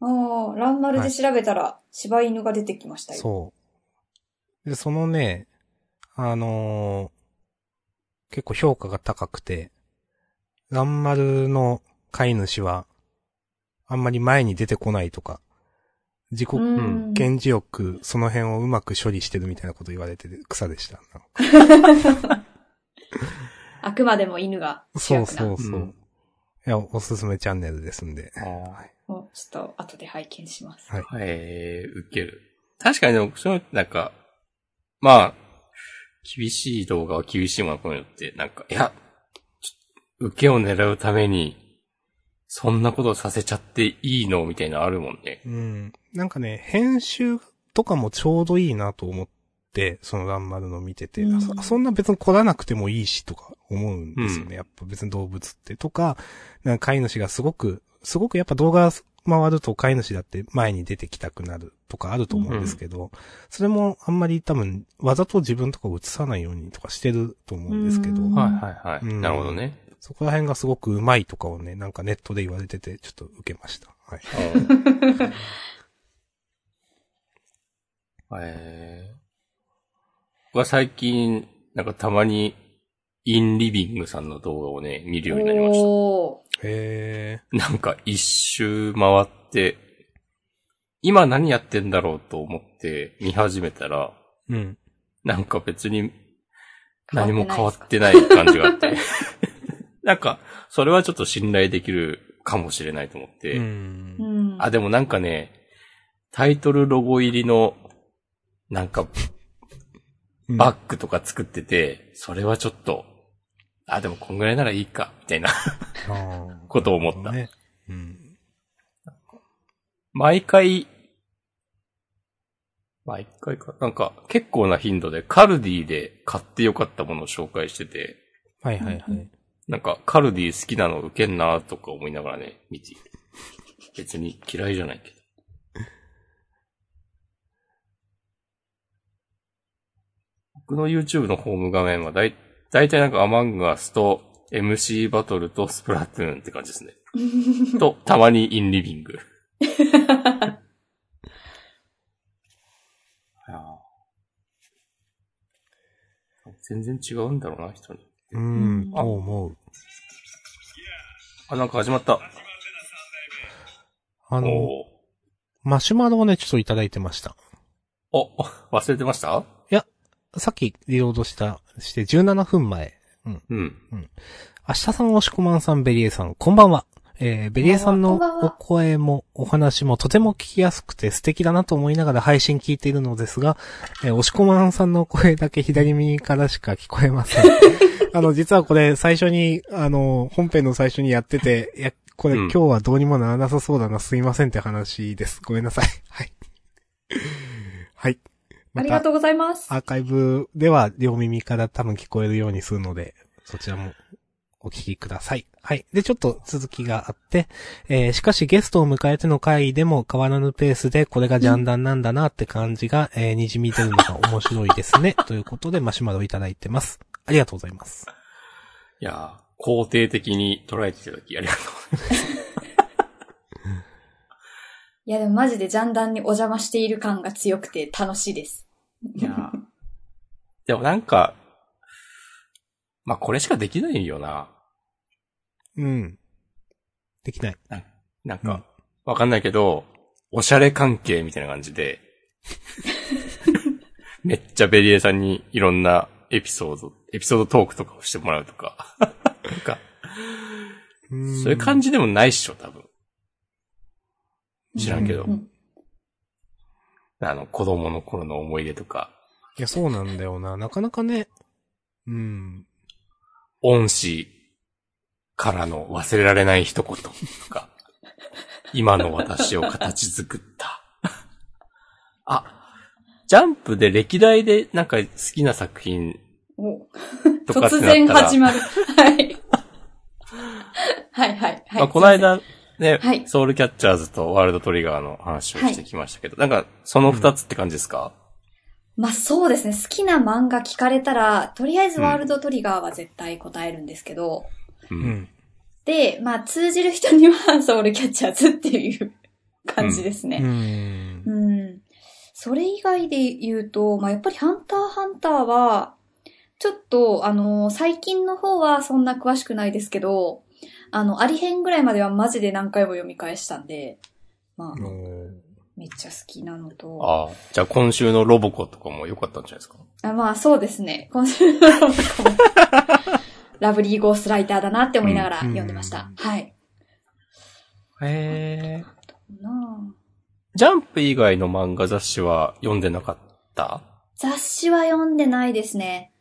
あー、ランマルで調べたら、柴犬が出てきましたよ。そう。で、そのね、あのー結構評価が高くて、ランマルの飼い主は、あんまり前に出てこないとか、自己うん。顕示よくその辺をうまく処理してるみたいなこと言われてて草でした。(laughs) あくまでも犬が主そう役な。そうそう。うんいや、おすすめチャンネルですんで。あはいおちょっと後で拝見します。はいあ。えー、受ける。確かにでも、そうなんか、まあ、厳しい動画は厳しいものこのって、なんか、いや、受けを狙うために、そんなことさせちゃっていいのみたいなのあるもんね。うん。なんかね、編集とかもちょうどいいなと思って、そのランマルの見てて、うんそそんな別に凝らなくてもいいしとか思うんですよね。やっぱ別に動物って。とか、なんか飼い主がすごく、すごくやっぱ動画回ると飼い主だって前に出てきたくなるとかあると思うんですけど、それもあんまり多分、わざと自分とかを映さないようにとかしてると思うんですけど、うんはいはいはい。うんなるほどね。そこら辺がすごくうまいとかをね、なんかネットで言われてて、ちょっと受けました。はい。うんえー、僕は最近、なんかたまに、インリビングさんの動画をね、見るようになりました。おー。へなんか一周回って、今何やってんだろうと思って見始めたら、ー。うん。なんか別に何も変わってない感じがあって。(laughs) なんか、それはちょっと信頼できるかもしれないと思って。うんう。ん。あ、でもなんかね、タイトルロゴ入りの、なんか、バッグとか作ってて、それはちょっと、あ、でもこんぐらいならいいか、みたいな (laughs) ことを思った。ね。うん。毎回、毎回か、なんか結構な頻度でカルディで買ってよかったものを紹介してて、はいはいはい。なんかカルディ好きなの受けんなとか思いながらね、見て。別に嫌いじゃないけど。僕の YouTube のホーム画面はだい、だいたいなんかアマンガスと MC バトルとスプラトゥーンって感じですね。(laughs) と、たまにインリビング。(laughs) いやー全然違うんだろうな、人に。うん、あ思う。あ、なんか始まった。あの、マシュマロをね、ちょっといただいてました。お、忘れてました？さっきリロードした、して17分前。うん。明日さん、おしこまんさん、ベリエさん、こんばんは。えー、ベリエさんのお声もお話もとても聞きやすくて素敵だなと思いながら配信聞いているのですが、えー、おしこまんさんの声だけ左耳からしか聞こえません。(laughs) あの、実はこれ最初に、あの、本編の最初にやってて、いや、これ、うん今日はどうにもならなさそうだな、すいませんって話です。ごめんなさい。はい。はい。ありがとうございます。アーカイブでは両耳から多分聞こえるようにするので、そちらもお聞きください。はい。で、ちょっと続きがあって、えー、しかしゲストを迎えての回でも変わらぬペースでこれがジャンダンなんだなって感じが、えー、滲み出るのが面白いですね。(laughs) ということでマシュマロいただいてます。ありがとうございます。いやー肯定的に捉えていただきありがと (laughs) いやでもマジでジャンダンにお邪魔している感が強くて楽しいです。う。いやー (laughs) でもなんか、まあこれしかできないよな。うん。できない。なんかうん、わかんないけど、おしゃれ関係みたいな感じで、(laughs) めっちゃベリエさんにいろんなエピソード、エピソードトークとかをしてもらうとか。(laughs) なんか、そういう感じ。じでもないっしょ、多分。知らんけどう。んあの、子供の頃の思い出とか。いや、そうなんだよな。なかなかね、うん。恩師からの忘れられない一言とか、今の私を形作った。あ、ジャンプで歴代でなんか好きな作品おとかって突なったら、然始まる。はい。はいはいはい。まあ、この間ね、はいソウルキャッチャーズとワールドトリガーの話をしてきましたけど、なんかその二つって感じですか、まあそうですね。好きな漫画聞かれたら、とりあえずワールドトリガーは絶対答えるんですけど、うんうん。で、まあ通じる人にはソウルキャッチャーズっていう感じですうね。ん。うん。それ以外で言うと、まあやっぱりハンターハンターは、ちょっと、あの最近の方はそんな詳しくないですけど、あの、アリ編ぐらいまではマジで何回も読み返したんで、まあ、めっちゃ好きなのと、ああ、じゃあ今週のロボコとかも良かったんじゃないですか？あまあそうですね。今週のロボコもラブリーゴーストライターだなって思いながらうん読んでました。はい。へえ。ジャンプ以外の漫画雑誌は読んでなかった？雑誌は読んでないですね。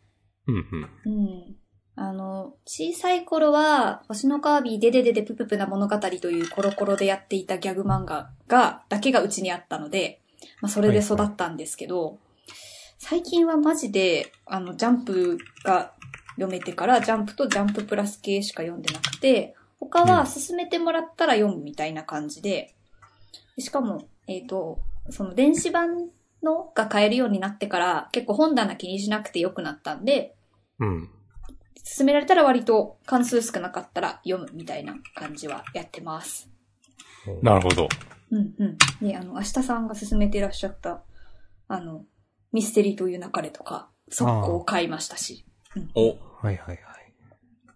うんうん。うん。あの、小さい頃は、星のカービィデデデデプププな物語というコロコロでやっていたギャグ漫画が、だけがうちにあったので、まあそれで育ったんですけど、最近はマジで、あの、ジャンプが読めてから、ジャンプとジャンププラス系しか読んでなくて、他は進めてもらったら読むみたいな感じで、しかも、えっ、と、その電子版のが買えるようになってから、結構本棚気にしなくてよくなったんで、うん。勧められたら割と関数少なかったら読むみたいな感じはやってます。なるほど。うんうん。で、あの、明日さんが勧めていらっしゃった、あの、ミステリーという流れとか、速攻買いましたし、お、はいはいはい。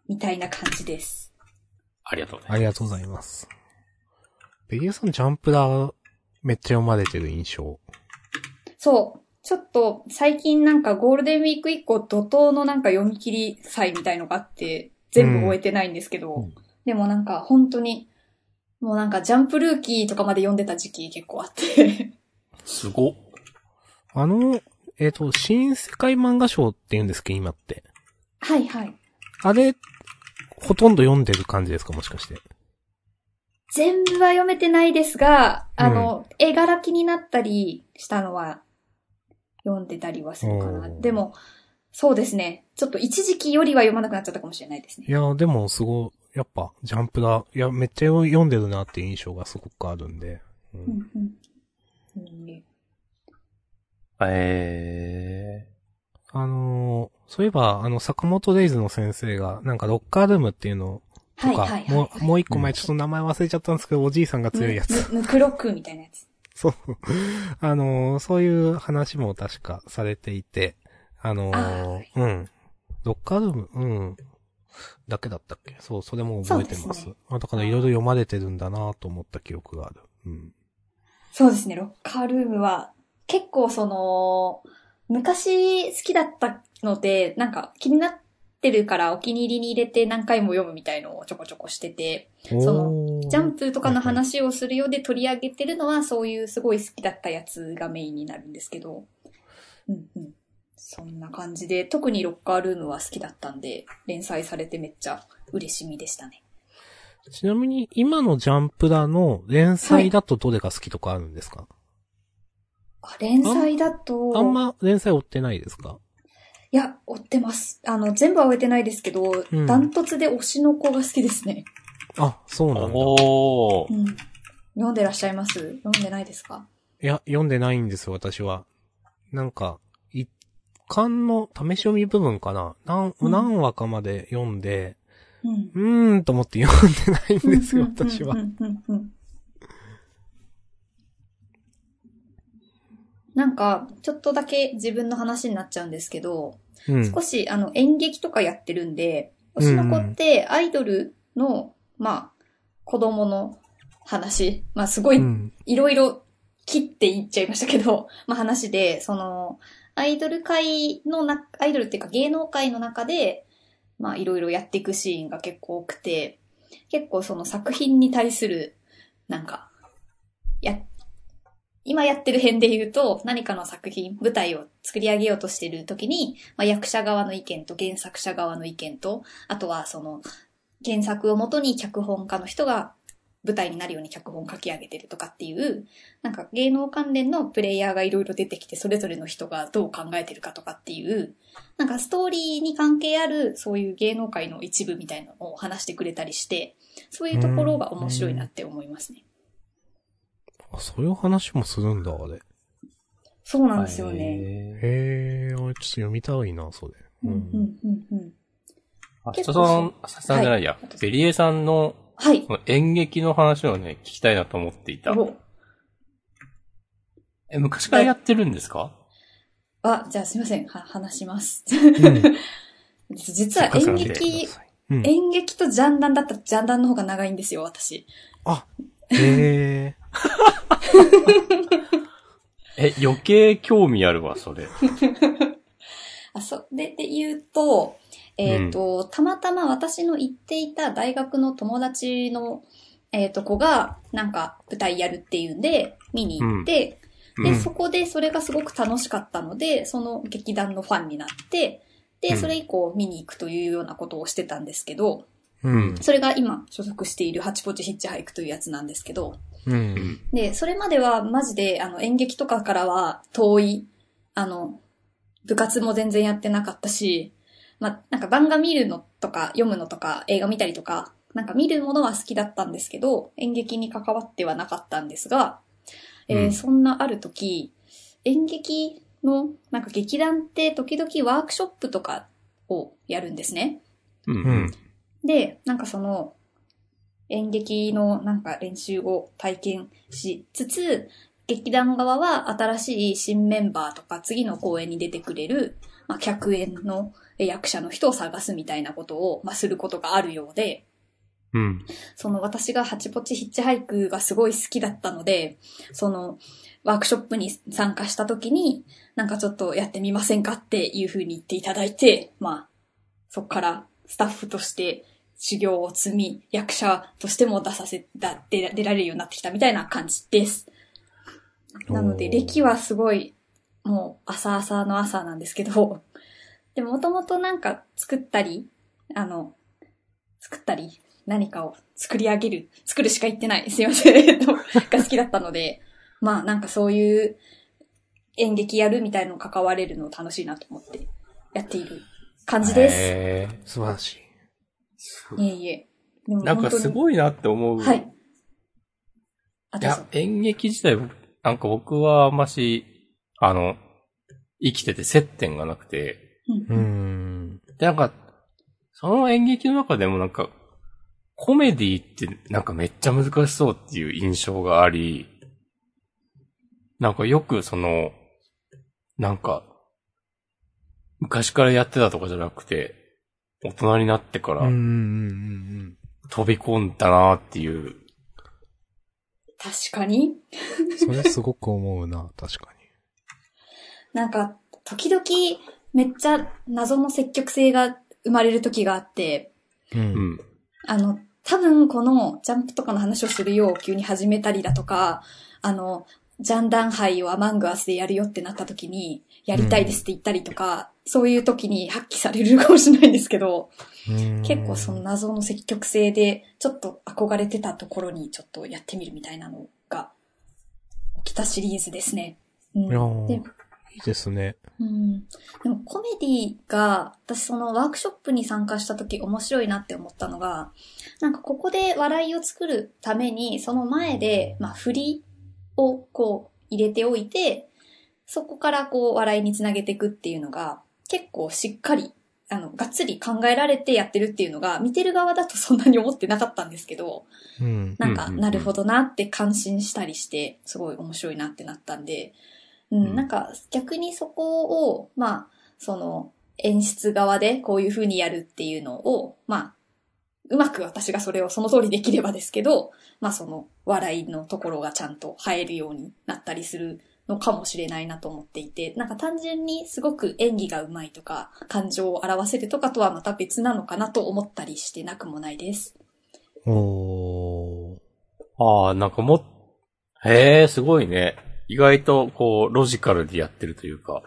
みたいな感じです。ありがとうございます。ありがとうございます。ベリーさんジャンプだ、めっちゃ読まれてる印象。そう。ちょっと、最近なんかゴールデンウィーク以降、怒涛のなんか読み切り祭みたいのがあって、全部終えてないんですけど、うんでもなんか本当に、もうなんかジャンプルーキーとかまで読んでた時期結構あって、すごっ。あの、えっ、と、新世界漫画賞って言うんですけど、今って。はいはい。あれ、ほとんど読んでる感じですかもしかして。全部は読めてないですが、あの、絵柄気になったりしたのは読んでたりはするかな。でも、そうですね。ちょっっと一時期よりは読まなくなっちゃったかもしれないですね。いや、でもすごい、やっぱ、ジャンプだ。いや、めっちゃ読んでるなっていう印象がすごくあるんで。ううんんうんうんねえあのーそういえば、あの、坂本レイズの先生が、なんかロッカールームっていうのとか、はいはいはい。もう、もう一個前ちょっと名前忘れちゃったんですけど、おじいさんが強いやつ。ぬぬくろくみたいなやつ。そう。あのーそういう話も確かされていて、あのうん。ロッカールーム、うん。だけだったっけ？そう、それも覚えてます。すねあだからいろいろ読まれてるんだなと思った記憶がある。うん。そうですね、ロッカールームは、結構その、昔好きだったので、なんか気になってるからお気に入りに入れて何回も読むみたいのをちょこちょこしてて、そのジャンプとかの話をするようで取り上げてるのはそういうすごい好きだったやつがメインになるんですけど、うんうん。そんな感じで、特にロッカールームは好きだったんで、連載されてめっちゃ嬉しみでしたね。ちなみに、今のジャンプラの連載だとどれが好きとかあるんですか、あ連載だと、あんま連載追ってないですか？いや、追ってます。あの、全部は追えてないですけど、うんダントツで推しの子が好きですね。あ、そうー。なんだ。おー。うん。読んでらっしゃいます？読んでないですか？いや、読んでないんですよ、私は。なんか、一巻の試し読み部分かな何、うん何話かまで読んで、うん。うーんと思って読んでないんですよ、私はなんか、ちょっとだけ自分の話になっちゃうんですけど、うん。少しあの演劇とかやってるんで、推しの子ってアイドルの、まあ、子供の話、まあすごいうん。いろいろ切っていっちゃいましたけど、(laughs) まあ話で、その、アイドル界のな、アイドルっていうか芸能界の中で、まあいろいろやっていくシーンが結構多くて、結構その作品に対する、なんか、や、今やってる編で言うと、何かの作品、舞台を作り上げようとしてる時に、まあ、役者側の意見と原作者側の意見と、あとはその、原作をもとに脚本家の人が舞台になるように脚本書き上げてるとかっていう、なんか芸能関連のプレイヤーがいろいろ出てきて、それぞれの人がどう考えてるかとかっていう、なんかストーリーに関係ある、そういう芸能界の一部みたいなのを話してくれたりして、そういうところが面白いなって思いますね。あそういう話もするんだ、あれ。そうなんですよね。へえ、あれちょっと読みたいな、それ。うん、うん、うん、うん。あ、結構人さん、ささんじゃないや、はいベリエさんのはい。演劇の話をね、聞きたいなと思っていた。おえ、昔からやってるんですか？あ、じゃあすいません。は、話します。うん。(laughs) 実は演劇、うん。演劇とジャンダンだったらジャンダンの方が長いんですよ、私。あ、へえ。(laughs) え、余計興味あるわ、それ。(laughs) あ、それで言うと、えっ、と、たまたま私の行っていた大学の友達の、えっ、と、子が、なんか舞台やるっていうんで、見に行って、で、うん。そこでそれがすごく楽しかったので、その劇団のファンになって、で、うん。それ以降見に行くというようなことをしてたんですけど、うん。それが今所属しているハチポチヒッチハイクというやつなんですけど、うん。で、それまではマジで、あの、演劇とかからは遠い、あの、部活も全然やってなかったし、まあ、なんか漫画見るのとか読むのとか映画見たりとか、なんか見るものは好きだったんですけど、演劇に関わってはなかったんですが、えーうんそんなある時、演劇の、なんか劇団って時々ワークショップとかをやるんですね。うん。ううんん。で、なんかその、演劇のなんか練習を体験しつつ、劇団側は新しい新メンバーとか次の公演に出てくれる、まあ、客演の役者の人を探すみたいなことを、まあ、することがあるようで、うん。その私がハチポチヒッチハイクがすごい好きだったので、そのワークショップに参加した時に、なんかちょっとやってみませんかっていう風に言っていただいて、まあ、そこからスタッフとして修行を積み、役者としても出させ、だ出出られるようになってきたみたいな感じです。なので、歴はすごい、もう、朝朝の朝なんですけど、(laughs) でも、もともとなんか作ったり、あの、作ったり、何かを作り上げる、作るしか言ってない、すいません、えっと、が好きだったので、まあ、なんかそういう演劇やるみたいの関われるの楽しいなと思ってやっている感じです。へー素晴らしい。いえいえ。(laughs) でもなんかすい。ごいなって思う。はい。あ、いや、演劇自体、なんか僕はあんまし、あの、生きてて接点がなくて、うんうーん。で、なんか、その演劇の中でもなんか、コメディってなんかめっちゃ難しそうっていう印象があり、なんかよくその、なんか、昔からやってたとかじゃなくて、大人になってから飛び込んだなっていう、確かに？うん。それすごく思うな、確かなんか、時々、めっちゃ謎の積極性が生まれる時があって、に。う。うんん。あの、多分このジャンプとかの話をするよう急に始めたりだとか、あの、ジャンダン杯をアマングアスでやるよってなった時に、やりたいですって言ったりとか、そういう時に発揮されるかもしれないんですけど、うん結構その謎の積極性で、ちょっと憧れてたところにちょっとやってみるみたいなのが起きたシリーズですね。うんいいですね。うんでもコメディが、私そのワークショップに参加した時面白いなって思ったのが、なんかここで笑いを作るために、その前で、まあ振りをこう入れておいて、そこからこう笑いにつなげていくっていうのが、結構しっかり、あの、がっつり考えられてやってるっていうのが、見てる側だとそんなに思ってなかったんですけど、うん。なんか、なるほどなって感心したりして、すごい面白いなってなったんで、ううんん、なんか逆にそこを、まあ、その演出側でこういう風にやるっていうのを、まあ、うまく私がそれをその通りできればですけど、まあその笑いのところがちゃんと入るようになったりするのかもしれないなと思っていて、なんか単純にすごく演技がうまいとか、感情を表せるとかとはまた別なのかなと思ったりしてなくもないです。おー。ああ、なんかも、へえ、すごいね。意外と、こう、ロジカルでやってるというか。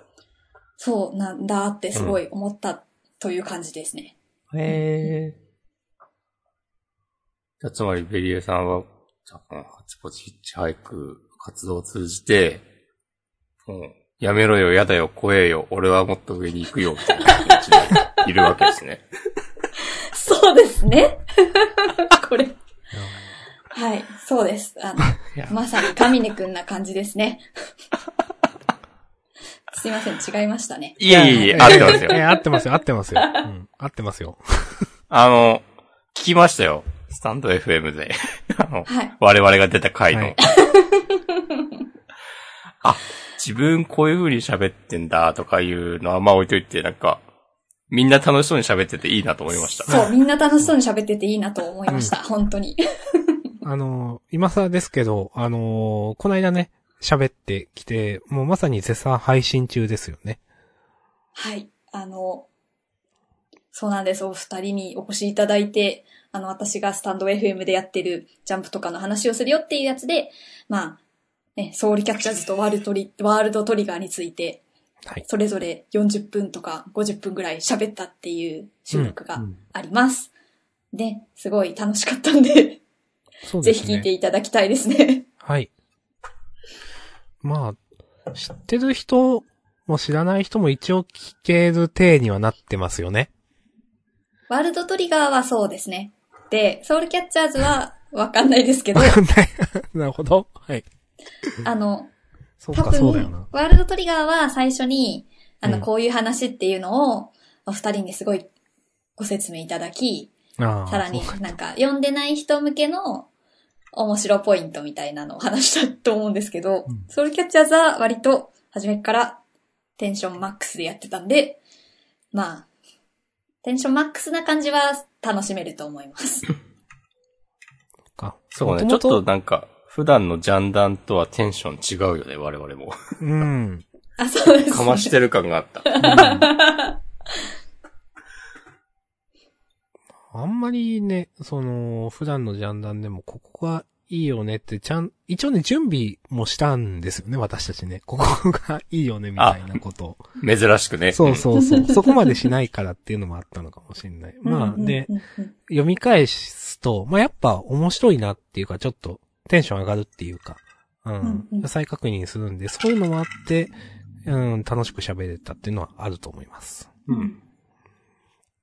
そうなんだってすごい思ったという感じですね。へえ。じゃあ、つまりベリエさんは、ハチポチヒッチハイク活動を通じて、やめろよ、やだよ、怖えよ、俺はもっと上に行くよ、みたいな気持ちでいるわけですね。(laughs) そうですね。(laughs) これ。はい、そうです。あの、まさに神根くんな感じですね。(laughs) すいません、違いましたね。いやいやいや、合ってますよ。え、合ってますよ、合ってますよ。うん、合ってますよ。あの、聞きましたよ。スタンド FM で。あの、はい。我々が出た回の。はいあ、自分こういう風に喋ってんだとかいうのはまあ置いといて、なんか、みんな楽しそうに喋ってていいなと思いました。そう、みんな楽しそうに喋ってていいなと思いました。本当に。(laughs) あの、今更ですけど、あの、この間ね、喋ってきて、もうまさに絶賛配信中ですよね。はい。あの、そうなんです。お二人にお越しいただいて、あの、私がスタンド FM でやってるジャンプとかの話をするよっていうやつで、まあ、ね、ソウルキャッチャーズとワールドトリワールドトリガーについて、はい。それぞれ40分とか50分ぐらい喋ったっていう収録がうんあります。で、すごい楽しかったんで、ね。ひ聞いていただきたいですね。はい。まあ、知ってる人も知らない人も一応聞ける体にはなってますよね。ワールドトリガーはそうですね。で、ソウルキャッチャーズはわかんないですけどわ、かんない。(laughs) なるほど。はい。(laughs) あの、多分、そうだよな。ワールドトリガーは最初に、あの、うんこういう話っていうのを、お二人にすごいご説明いただき、さらになんか、読んでない人向けの面白ポイントみたいなのを話したと思うんですけど、うんソウルキャッチャーズは割と初めからテンションマックスでやってたんで、まあ、テンションマックスな感じは楽しめると思います。(laughs) か。そうね、ちょっとなんか、普段のジャンダンとはテンション違うよね、我々も。うん。あ、そうです、ね。かましてる感があった。あんまりね、その、普段のジャンダンでも、ここがいいよねって、ちゃん、一応ね、準備もしたんですよね、私たちね。ここがいいよね、みたいなことを。珍しくね。そうそうそう。(laughs) そこまでしないからっていうのもあったのかもしれない。まあ、で、読み返すと、まあ、やっぱ面白いなっていうか、ちょっとテンション上がるっていうか、うん。うんうん再確認するんで、そういうのもあって、うん、楽しく喋れたっていうのはあると思います。うん。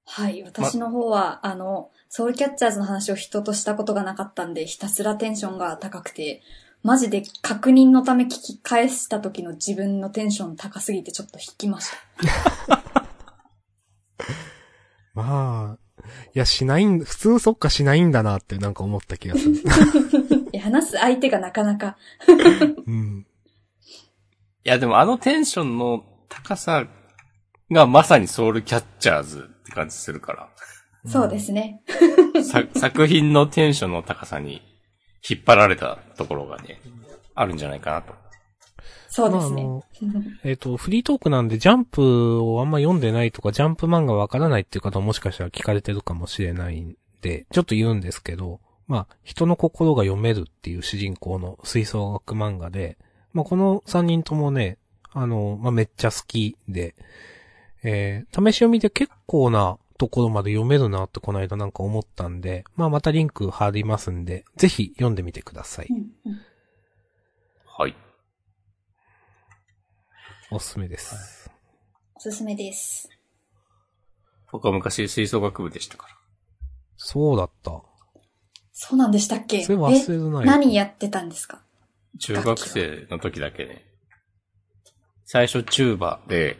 はい。私の方は、あの、ソウルキャッチャーズの話を人としたことがなかったんで、ひたすらテンションが高くて、マジで確認のため聞き返した時の自分のテンション高すぎてちょっと引きました。(laughs) まあ、いや、しないん、普通そっかしないんだなってなんか思った気がする。(laughs) いや、話す相手がなかなか、うん。いや、でもあのテンションの高さがまさにソウルキャッチャーズって感じするから。そうですね。さ作品のテンションの高さに引っ張られたところがね、あるんじゃないかなと。そうですね。まあえっ、と、フリートークなんでジャンプをあんま読んでないとか、ジャンプ漫画わからないっていう方ももしかしたら聞かれてるかもしれないんで、ちょっと言うんですけど、まあ、人の心が読めるっていう主人公の吹奏楽漫画で、まあ、この3人ともね、あの、まあ、めっちゃ好きで、えー、試し読みで結構なところまで読めるなってこの間なんか思ったんで、まあ、またリンク貼りますんで、ぜひ読んでみてください。うんうんはい。おすすめです。おすすめです。僕は昔吹奏楽部でしたから。そうだった。そうなんでしたっけ？それ忘れるなえよ何やってたんですか？中学生の時だけね。最初チューバで、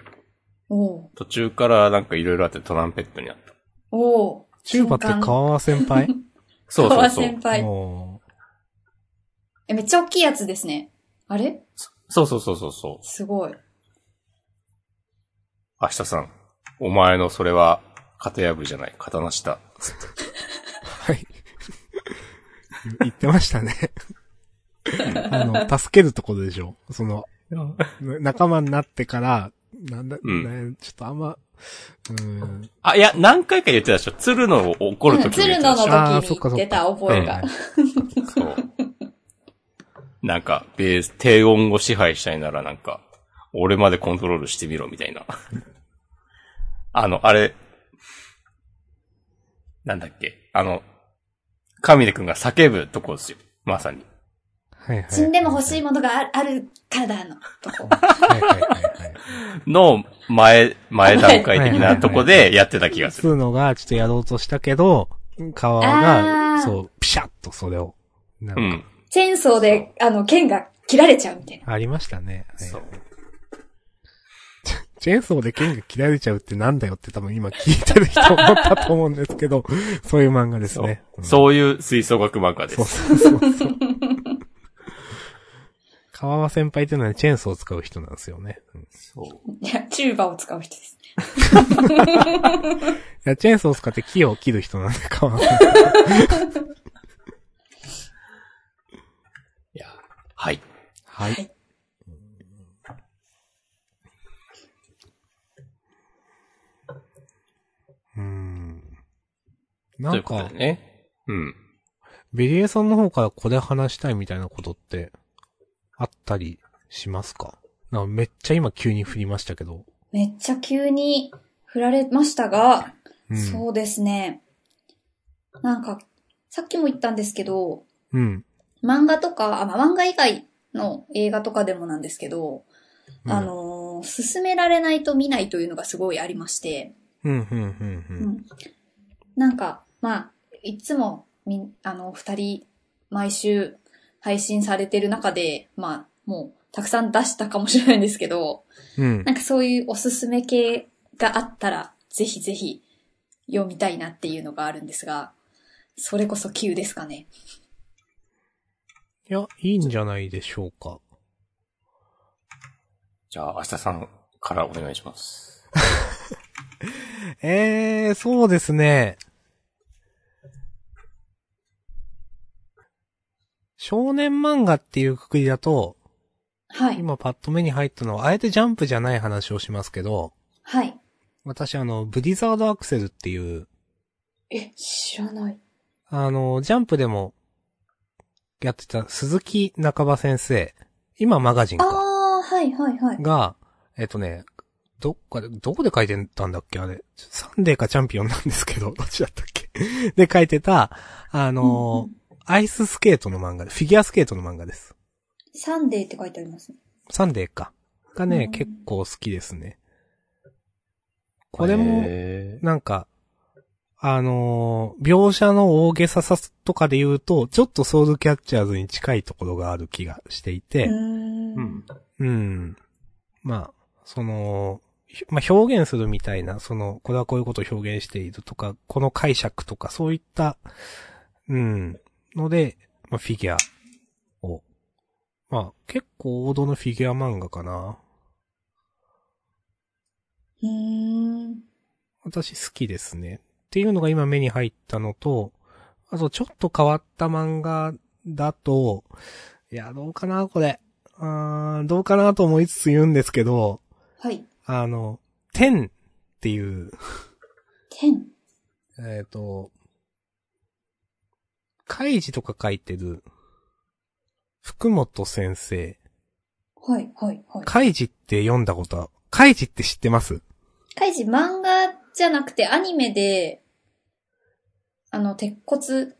おう途中からなんかいろいろあってトランペットになった。おうチューバって川和先輩？(laughs) そうそう川そう先。輩。もえ、めっちゃ大きいやつですね。あれ？そうそうそうそうそう。すごい。明日さん、お前のそれは型破りじゃない、刀下。うはい。(laughs) 言ってましたね。(laughs) あの、助けるところでしょ。その、仲間になってから、なんだ、うんねちょっとあんま、うーん。あ、いや、何回か言ってたでしょ。鶴野を怒るうん、時も言鶴野のってたでしょ。あーそっかそっか時に出た覚えが。そう。なんか、ベース、低音を支配したいならなんか、俺までコントロールしてみろみたいな。あの、あれ、なんだっけ、あの、神出くんが叫ぶとこですよ。まさに。はいはい。死んでも欲しいものがああるからだのとこ。はいはいはいはい。の前、前段階的なとこでやってた気がする。つうのがちょっとやろうとしたけど、川あが、ーそう、ピシャッとそれを、なんか、うん。チェーンソーで、あの、剣が切られちゃうみたいな。ありましたね。はいそう。チェーンソーで剣が切られちゃうってなんだよって多分今聞いてる人思ったと思うんですけど、(laughs) そういう漫画ですそうね。んそういう吹奏楽漫画でそうす。そうそうそう。川和先輩っていうのはチェーンソーを使う人なんですよね。うんいそう。いや、チューバを使う人です。(laughs) や、チェーンソーを使って木を切る人なんで、川和先 (laughs) いや、はい。輩。ははいい。うーん。とないかうね。うん。ベリエさんの方からこれ話したいみたいなことって、あったりしますか？なんかめっちゃ今急に振りましたけど。めっちゃ急に振られましたが、うん。そうですね。なんか、さっきも言ったんですけど、うん。漫画とか、あ、まあ、漫画以外の映画とかでもなんですけど、うんあのー勧められないと見ないというのがすごいありまして、うん、うん、うん、う。うんん。なんか、まあ、いつも、みん、あの、二人、毎週配信されてる中で、まあ、もう、たくさん出したかもしれないんですけど、うん。なんかそういうおすすめ系があったら、ぜひぜひ読みたいなっていうのがあるんですが、それこそ急ですかね。いや、いいんじゃないでしょうか。じゃあ、明日さんからお願いします。(laughs) えー、そうですね。少年漫画っていうくくりだと、はい。今パッと目に入ったのは、あえてジャンプじゃない話をしますけど、はい。私あの、ブリザードアクセルっていう、え、知らない。あの、ジャンプでも、やってた鈴木央先生、今マガジンあか、あ、はいはいはい。が、えっとね、どっかで、どこで書いてたんだっけあれ。サンデーかチャンピオンなんですけど、どっちだったっけで書いてた、あの、うんうんアイススケートの漫画で、フィギュアスケートの漫画です。サンデーって書いてありますね。サンデーか。がね、うん結構好きですね。これも、なんか、あのー描写の大げささとかで言うと、ちょっとソウルキャッチャーズに近いところがある気がしていて、うんん。うん。まあ、その、ひまあ、表現するみたいな、その、これはこういうことを表現しているとか、この解釈とか、そういった、うん、ので、まあ、フィギュアを。まあ、結構王道のフィギュア漫画かな。うーん。私好きですね。っていうのが今目に入ったのと、あとちょっと変わった漫画だと、いや、どうかな、これ。うーん、どうかなと思いつつ言うんですけど、はい。あの、天っていう、天。えっ、と、開示とか書いてる、福本先生。はいはいはい。開示って読んだことは、開示って知ってます？カイジ漫画じゃなくてアニメで、あの、鉄骨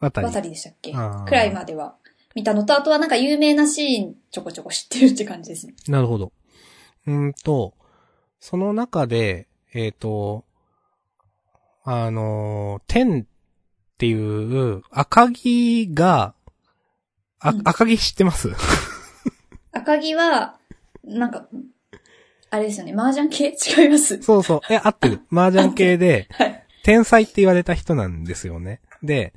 あたり。渡りでしたっけ？くらいまでは見たのと、あとはなんか有名なシーンちょこちょこ知ってるって感じですね。なるほど。うーんと、その中で、えっ、と、あのー、天っていう赤木が、あ、うん赤木知ってます？赤木は、なんか、あれですよね、麻雀系？違います。そうそう。え、合ってる。(laughs) 麻雀系で、はい。天才って言われた人なんですよね。で、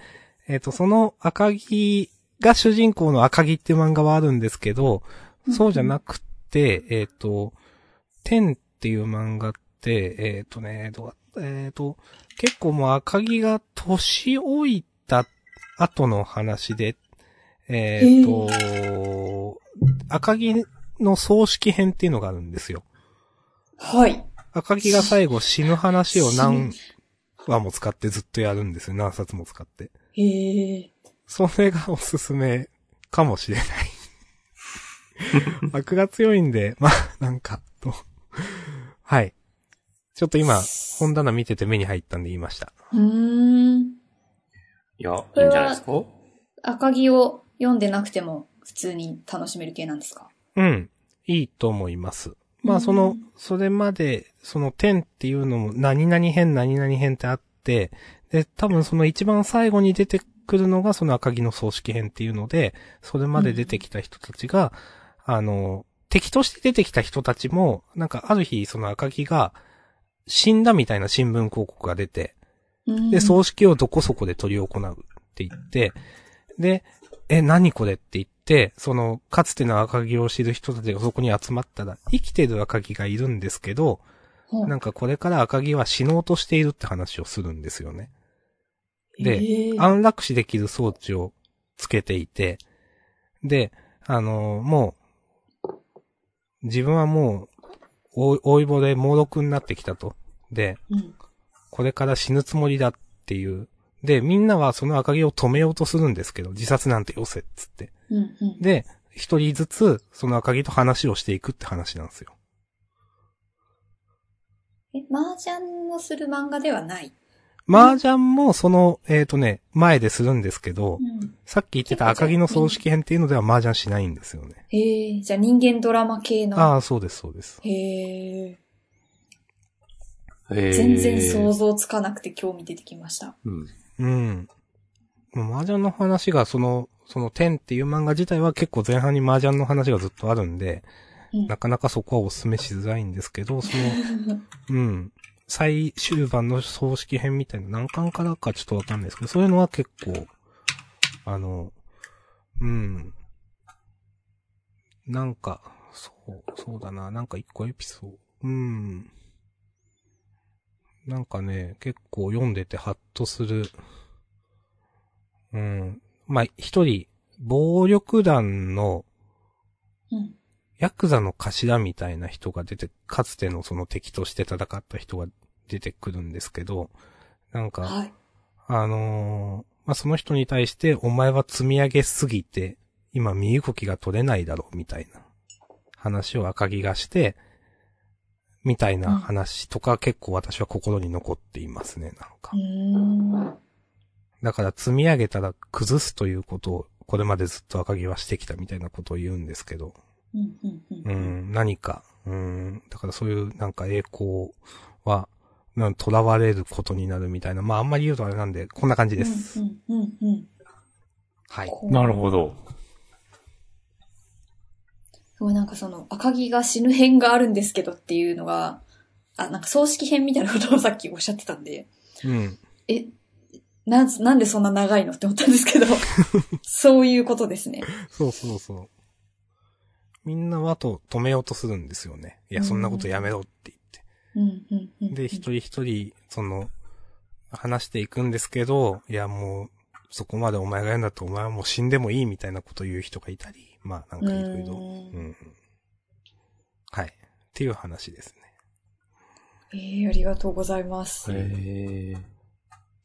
えっ、と、その赤木が主人公の赤木っていう漫画はあるんですけど、そうじゃなくて、えっ、と、天っていう漫画って、えっ、とね、どうだえっ、と、結構もう赤木が年老いた後の話で、えっ、と、赤木の葬式編っていうのがあるんですよ。はい。赤木が最後死ぬ話を何話も使ってずっとやるんですよ。何冊も使って。へえ。それがおすすめかもしれない。(laughs) 悪が強いんで、まあ、なんか、と。はい。ちょっと今、本棚見てて目に入ったんで言いました。うーん。いや、いいんじゃないですか？赤木を読んでなくても普通に楽しめる系なんですか？うん。いいと思います。まうんあその、それまで、その点っていうのも何々編何々編ってあって、で、多分その一番最後に出てくるのがその赤木の葬式編っていうので、それまで出てきた人たちが、あの、敵として出てきた人たちも、なんかある日その赤木が死んだみたいな新聞広告が出て、で、う葬式をどこそこで取り行うって言って、で、え、何これって言って、その、かつての赤木を知る人たちがそこに集まったら、生きてる赤木がいるんですけど、ん。なんかこれから赤木は死のうとしているって話をするんですよね。でへー。安楽死できる装置をつけていて、で、あのもう、自分はもう、お老いぼれ猛毒になってきたと。で、うん。これから死ぬつもりだっていう。で、みんなはその赤毛を止めようとするんですけど、自殺なんてよせっつって。うん。うん。で、一人ずつ、その赤毛と話をしていくって話なんですよ。え、麻雀をする漫画ではない。麻雀もその、えっ、とね、前でするんですけど、うん。さっき言ってた赤毛の葬式編っていうのでは麻雀しないんですよね。へえ、じゃあ人間ドラマ系の。ああ、そうです、そうです。へえ。全然想像つかなくて興味出てきました。うん。うん。もう麻雀の話がその、その天っていう漫画自体は結構前半に麻雀の話がずっとあるんで、うんなかなかそこはお勧めしづらいんですけど、その、(laughs) うん。最終盤の葬式編みたいな何巻からかちょっとわかんないですけど、そういうのは結構、あの、うん。なんか、そう、そうだな、なんか一個エピソード、うん。なんかね、結構読んでてハッとする。うん。まあ、一人、暴力団のうん。ヤクザの頭みたいな人が出て、かつてのその敵として戦った人が出てくるんですけど、なんか、はい。あのーまあ、その人に対して、お前は積み上げすぎて、今身動きが取れないだろう、みたいな話を赤木がして、みたいな話とか結構私は心に残っていますね、なんか。だから積み上げたら崩すということを、これまでずっと赤木はしてきたみたいなことを言うんですけど、うん、何か、うん、だからそういうなんか栄光は、なん囚われることになるみたいな、まああんまり言うとあれなんで、こんな感じです。うん。うん。うん。はい。なるほど。すごいなんかその赤木が死ぬ編があるんですけどっていうのが、あ、なんか葬式編みたいなことをさっきおっしゃってたんで、うん。え、なん、なんでそんな長いのって思ったんですけど、(laughs) そういうことですね。そうそうそう。みんなはと止めようとするんですよね。いや、そんなことやめろって。言って。で、一人一人、その、話していくんですけど、いや、もう、そこまでお前がやるんだとお前はもう死んでもいいみたいなことを言う人がいたり、まあなんかいろいろ。はい。っていう話ですね。ええありがとうございます。へえ。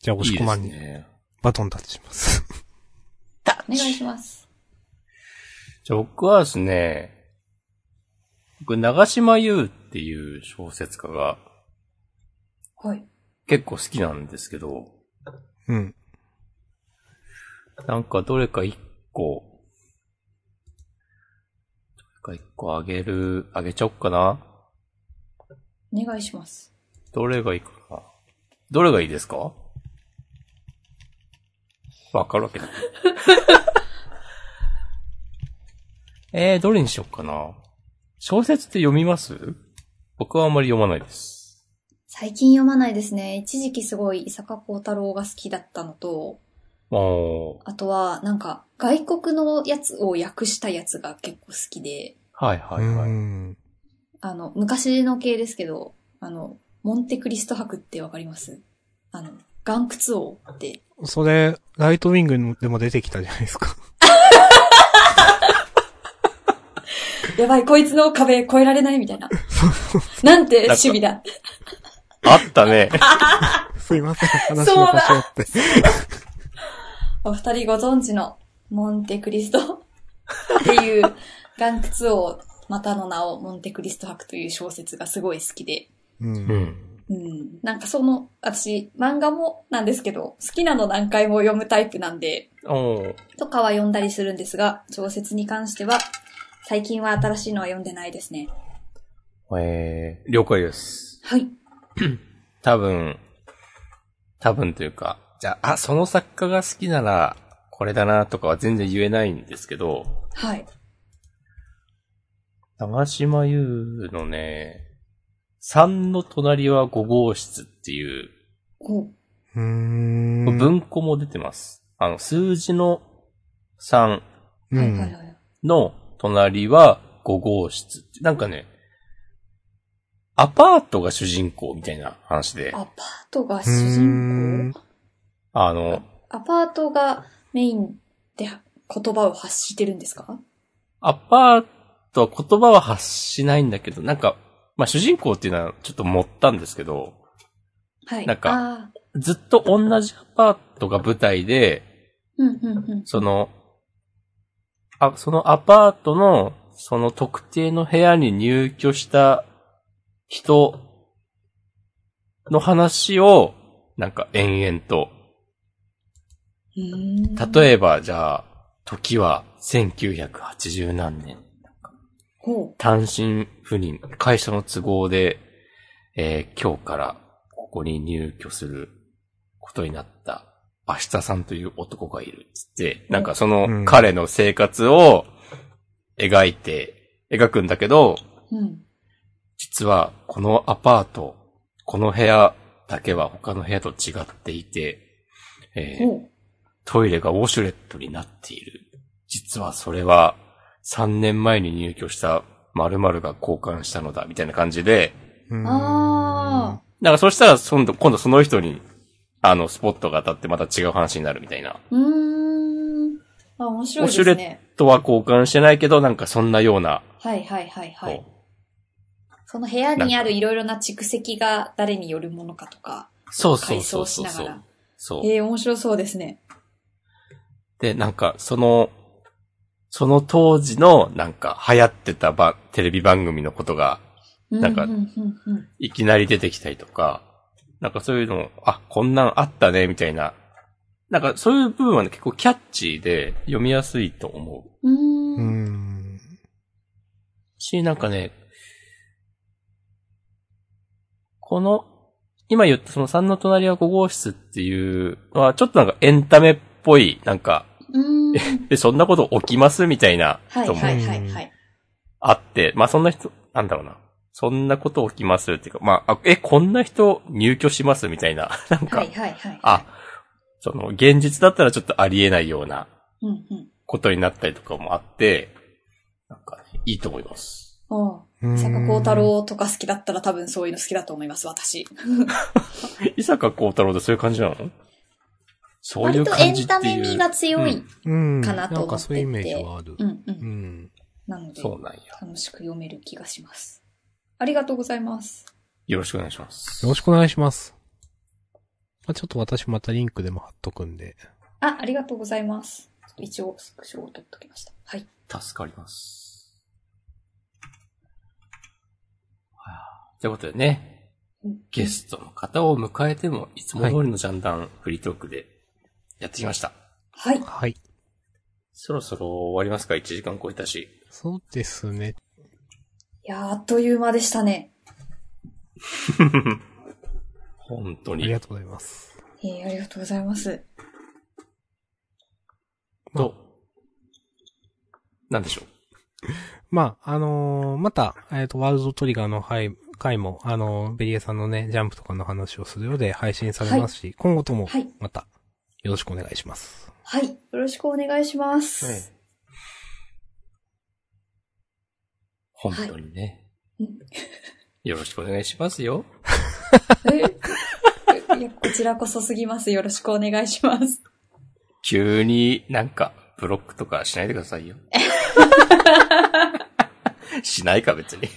じゃあ、押し込ますんにね。バトンタッチします。お願いします。じゃあ僕はですね、僕、長島優っていう小説家がはい。結構好きなんですけど、うん。なんかどれか一個、どれか一個あげる、あげちゃおっかなお願いします。どれがいいかなどれがいいですか？わかるわけない。(laughs) えー、どれにしよっかな小説って読みます？僕はあまり読まないです。最近読まないですね。一時期すごい伊坂幸太郎が好きだったのと、あとは、なんか、外国のやつを訳したやつが結構好きで、はいはいはい。うんあの、昔の系ですけど、あの、モンテクリスト博ってわかります？あの、岩窟王って、それ、ライトウィングでも出てきたじゃないですか。(laughs) やばい、こいつの壁越えられないみたいな。(laughs) なんて守備だ。あったね。(laughs) すいません、話そうだが端折って。(laughs) お二人ご存知のモンテクリストっていう岩窟王、またの名をモンテクリスト博という小説がすごい好きで、う。うんん。うん。なんかその、私、漫画もなんですけど、好きなの何回も読むタイプなんで、とかは読んだりするんですが、小説に関しては、最近は新しいのは読んでないですね。えー、了解です。はい。(clears throat) 多分、多分というか、じゃあ、あ、その作家が好きなら、これだなとかは全然言えないんですけど、はい。長島優のね、3の隣は5号室っていう、おうーん。文庫も出てます。あの、数字の3うん。はいはいはい。の隣は5号室。なんかね、アパートが主人公みたいな話で、アパートが主人ん公あの、アパートがメインで言葉を発してるんですか？アパートは言葉は発しないんだけど、なんか、まあ、主人公っていうのはちょっと持ったんですけど、はい。なんかあずっと同じアパートが舞台で、ーうんうんうん。その、あ、そのアパートの、その特定の部屋に入居した人の話を、なんか延々と、例えばじゃあ、時は1980何年。ほ単身赴任、会社の都合で、えー今日からここに入居することになった、明日さんという男がいるっつって、なんかそうんの彼の生活を描いて、描くんだけど、う。うん。実はこのアパート、この部屋だけは他の部屋と違っていて、えー。トイレがウォシュレットになっている。実はそれは3年前に入居した〇〇が交換したのだ、みたいな感じで、あなんかそしたら今度、今度その人に、あの、スポットが当たってまた違う話になるみたいな。うーん。あ、面白いウォシュレッですね。トは交換してないけど、なんかそんなような、はいはいはいはい。こその部屋にあるいろいろな蓄積が誰によるものかとか、うそうそう回そうそうそうながら。。そう。ええ面白そうですね。で、なんか、その、その当時の、なんか、流行ってたば、テレビ番組のことが、なんかいきなり出てきたりとか、なんかそういうの、あ、こんなんあったね、みたいな。なんかそういう部分はね、結構キャッチーで読みやすいと思う。うー。うんん。し、なんかね、この、今言ったその3の隣は5号室っていうのは、ちょっとなんかエンタメっぽい、なんか。(laughs) え、そんなこと起きますみたいな人もはいはいはいはい。あって、まあそんな人、なんだろうな。そんなこと起きますっていうか、まあ、あえ、こんな人入居しますみたいな、(laughs) なんか、はいはいはい。あ、その、現実だったらちょっとありえないような。ことになったりとかもあって、なんか、ね、いいと思います。おううん坂幸太郎とか好きだったら多分そういうの好きだと思います、私。(laughs) 伊坂幸太郎ってそういう感じなの？そういう割とエ感じっていう。ンタメ味が強い。うん。かなと思っててなんかそういうイメージはある。うんう。うんん。なので、そうなんや。楽しく読める気がします。ありがとうございます。よろしくお願いします。よろしくお願いします。まあ、ちょっと私またリンクでも貼っとくんで。あ、ありがとうございます。ちょっと一応スクショを取っときました。はい。助かります。はあということでね、ゲストの方を迎えても、いつも通りのジャンダンフリートークでやってきました。はい。はい。そろそろ終わりますか ?1 時間超えたし。そうですね。いやー、あっという間でしたね。(laughs) 本当に。ありがとうございます。えー、ありがとうございます。と、なんでしょう？まあ、あのーまた、えっ、と、ワールドトリガーの回回も、あのーベリエさんのね、ジャンプとかの話をするようで配信されますし、今後ともはい、また、よろしくお願いします。はい。よろしくお願いします。本当にね。うんよろしくお願いしますよ。え？(laughs) いや、こちらこそすぎます。よろしくお願いします。急になんか、ブロックとかしないでくださいよ。(laughs) しないか別に。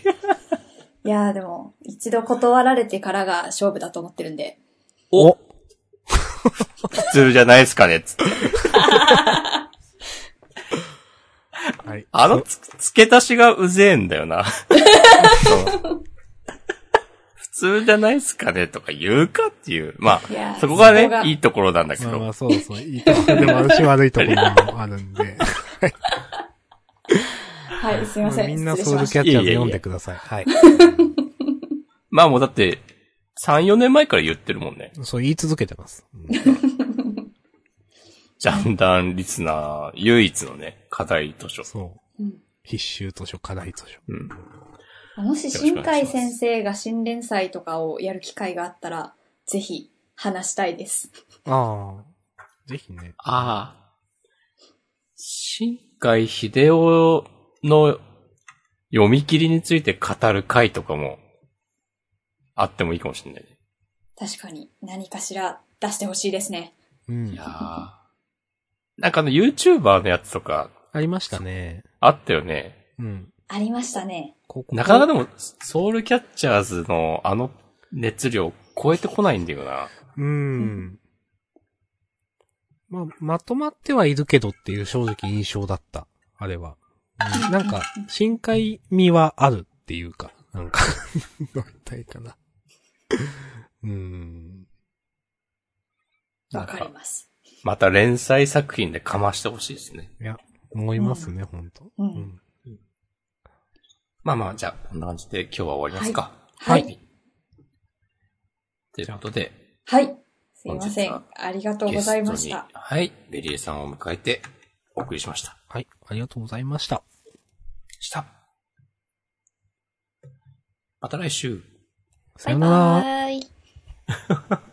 いやー、でも、一度断られてからが勝負だと思ってるんで。お (laughs) 普通じゃないですかねつって。い。あのつ付け足しがうぜえんだよな。(laughs) 普通じゃないっすかねとか言うかっていう。まあ、そこがね、いいところなんだけど。まあまあそうそう。いいところでもあるし悪いところもあるんで。(laughs) はい、すいません。みんなソウルキャッチャーズ読んでください。はい。(laughs) まあもうだって、3、4年前から言ってるもんね。そう言い続けてます。うんジャンダンリスナー唯一のね、課題図書。そう。うん必修図書、課題図書。うん。もし新海先生が新連載とかをやる機会があったら、ぜひ話したいです。ああ。ぜひね。ああ。新海秀夫の読み切りについて語る回とかもあってもいいかもしれないね。確かに何かしら出してほしいですね。うんいや。ーなんかあの YouTuber のやつとかありましたね。あったよね。うん。ありましたね。ここなかなかでも、ソウルキャッチャーズのあの熱量超えてこないんだよな。うん。まあ、まとまってはいるけどっていう正直印象だった。あれは。うんなんか、深海味はあるっていうか、なんか、どう言ったらいいかな。うん。わかります。また連載作品でかましてほしいですね。いや、思いますね、ほんと。う。うんん。まあまあ、じゃあ、こんな感じで今日は終わりますか。はい。ということで、はい。すいません。ありがとうございましゲストたに。はい、ベリエさんを迎えてお送りしました。はい、ありがとうございました。した。また来週。さよなら。バイバ (laughs)